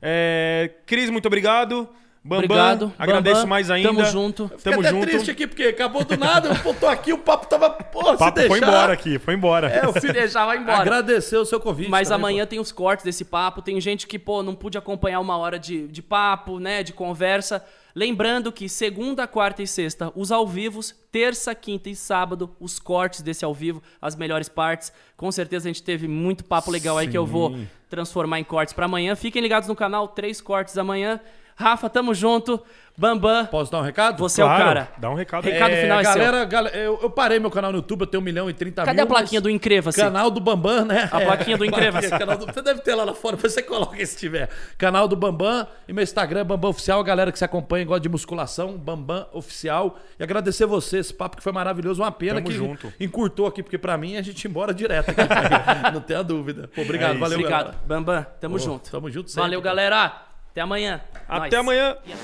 É, Cris, muito obrigado. Bambam, Obrigado. agradeço Bambam, mais ainda. tamo junto. Fiquei Tamo até junto. triste aqui, porque acabou do nada, eu tô aqui, o papo tava. Pô, O papo se foi deixar, embora aqui, foi embora. É, eu Se deixar, vai embora. agradecer o seu convite. Mas também, amanhã tem os cortes desse papo. Tem gente que, pô, não pude acompanhar uma hora de, de papo, né? De conversa. Lembrando que segunda, quarta e sexta, os ao vivos. Terça, quinta e sábado, os cortes desse ao vivo, as melhores partes. Com certeza a gente teve muito papo legal aí que eu vou transformar em cortes pra amanhã. Fiquem ligados no canal, três cortes amanhã. Rafa, tamo junto. Bambam. Posso dar um recado? você é o Claro, cara. dá um recado. Recado É, final é seu. galera, galera eu, eu parei meu canal no YouTube, eu tenho 1 milhão e 30 Cadê mil. a plaquinha do Inscreva-se? Canal do Bambam, né? A plaquinha do canal do- Você deve ter lá lá fora, você coloca se tiver. Canal do Bambam e meu Instagram é Bambam Oficial. A galera que se acompanha e gosta de musculação, Bambam Oficial. E agradecer você, esse papo que foi maravilhoso. Uma pena Tamo que junto. encurtou aqui, porque pra mim a gente ia embora direto aqui. não tenha dúvida. Pô, obrigado, É valeu, Obrigado. galera. Bambam, tamo Pô, junto. Tamo junto sempre. Valeu, galera. Até amanhã. Até Nós. amanhã. Yes.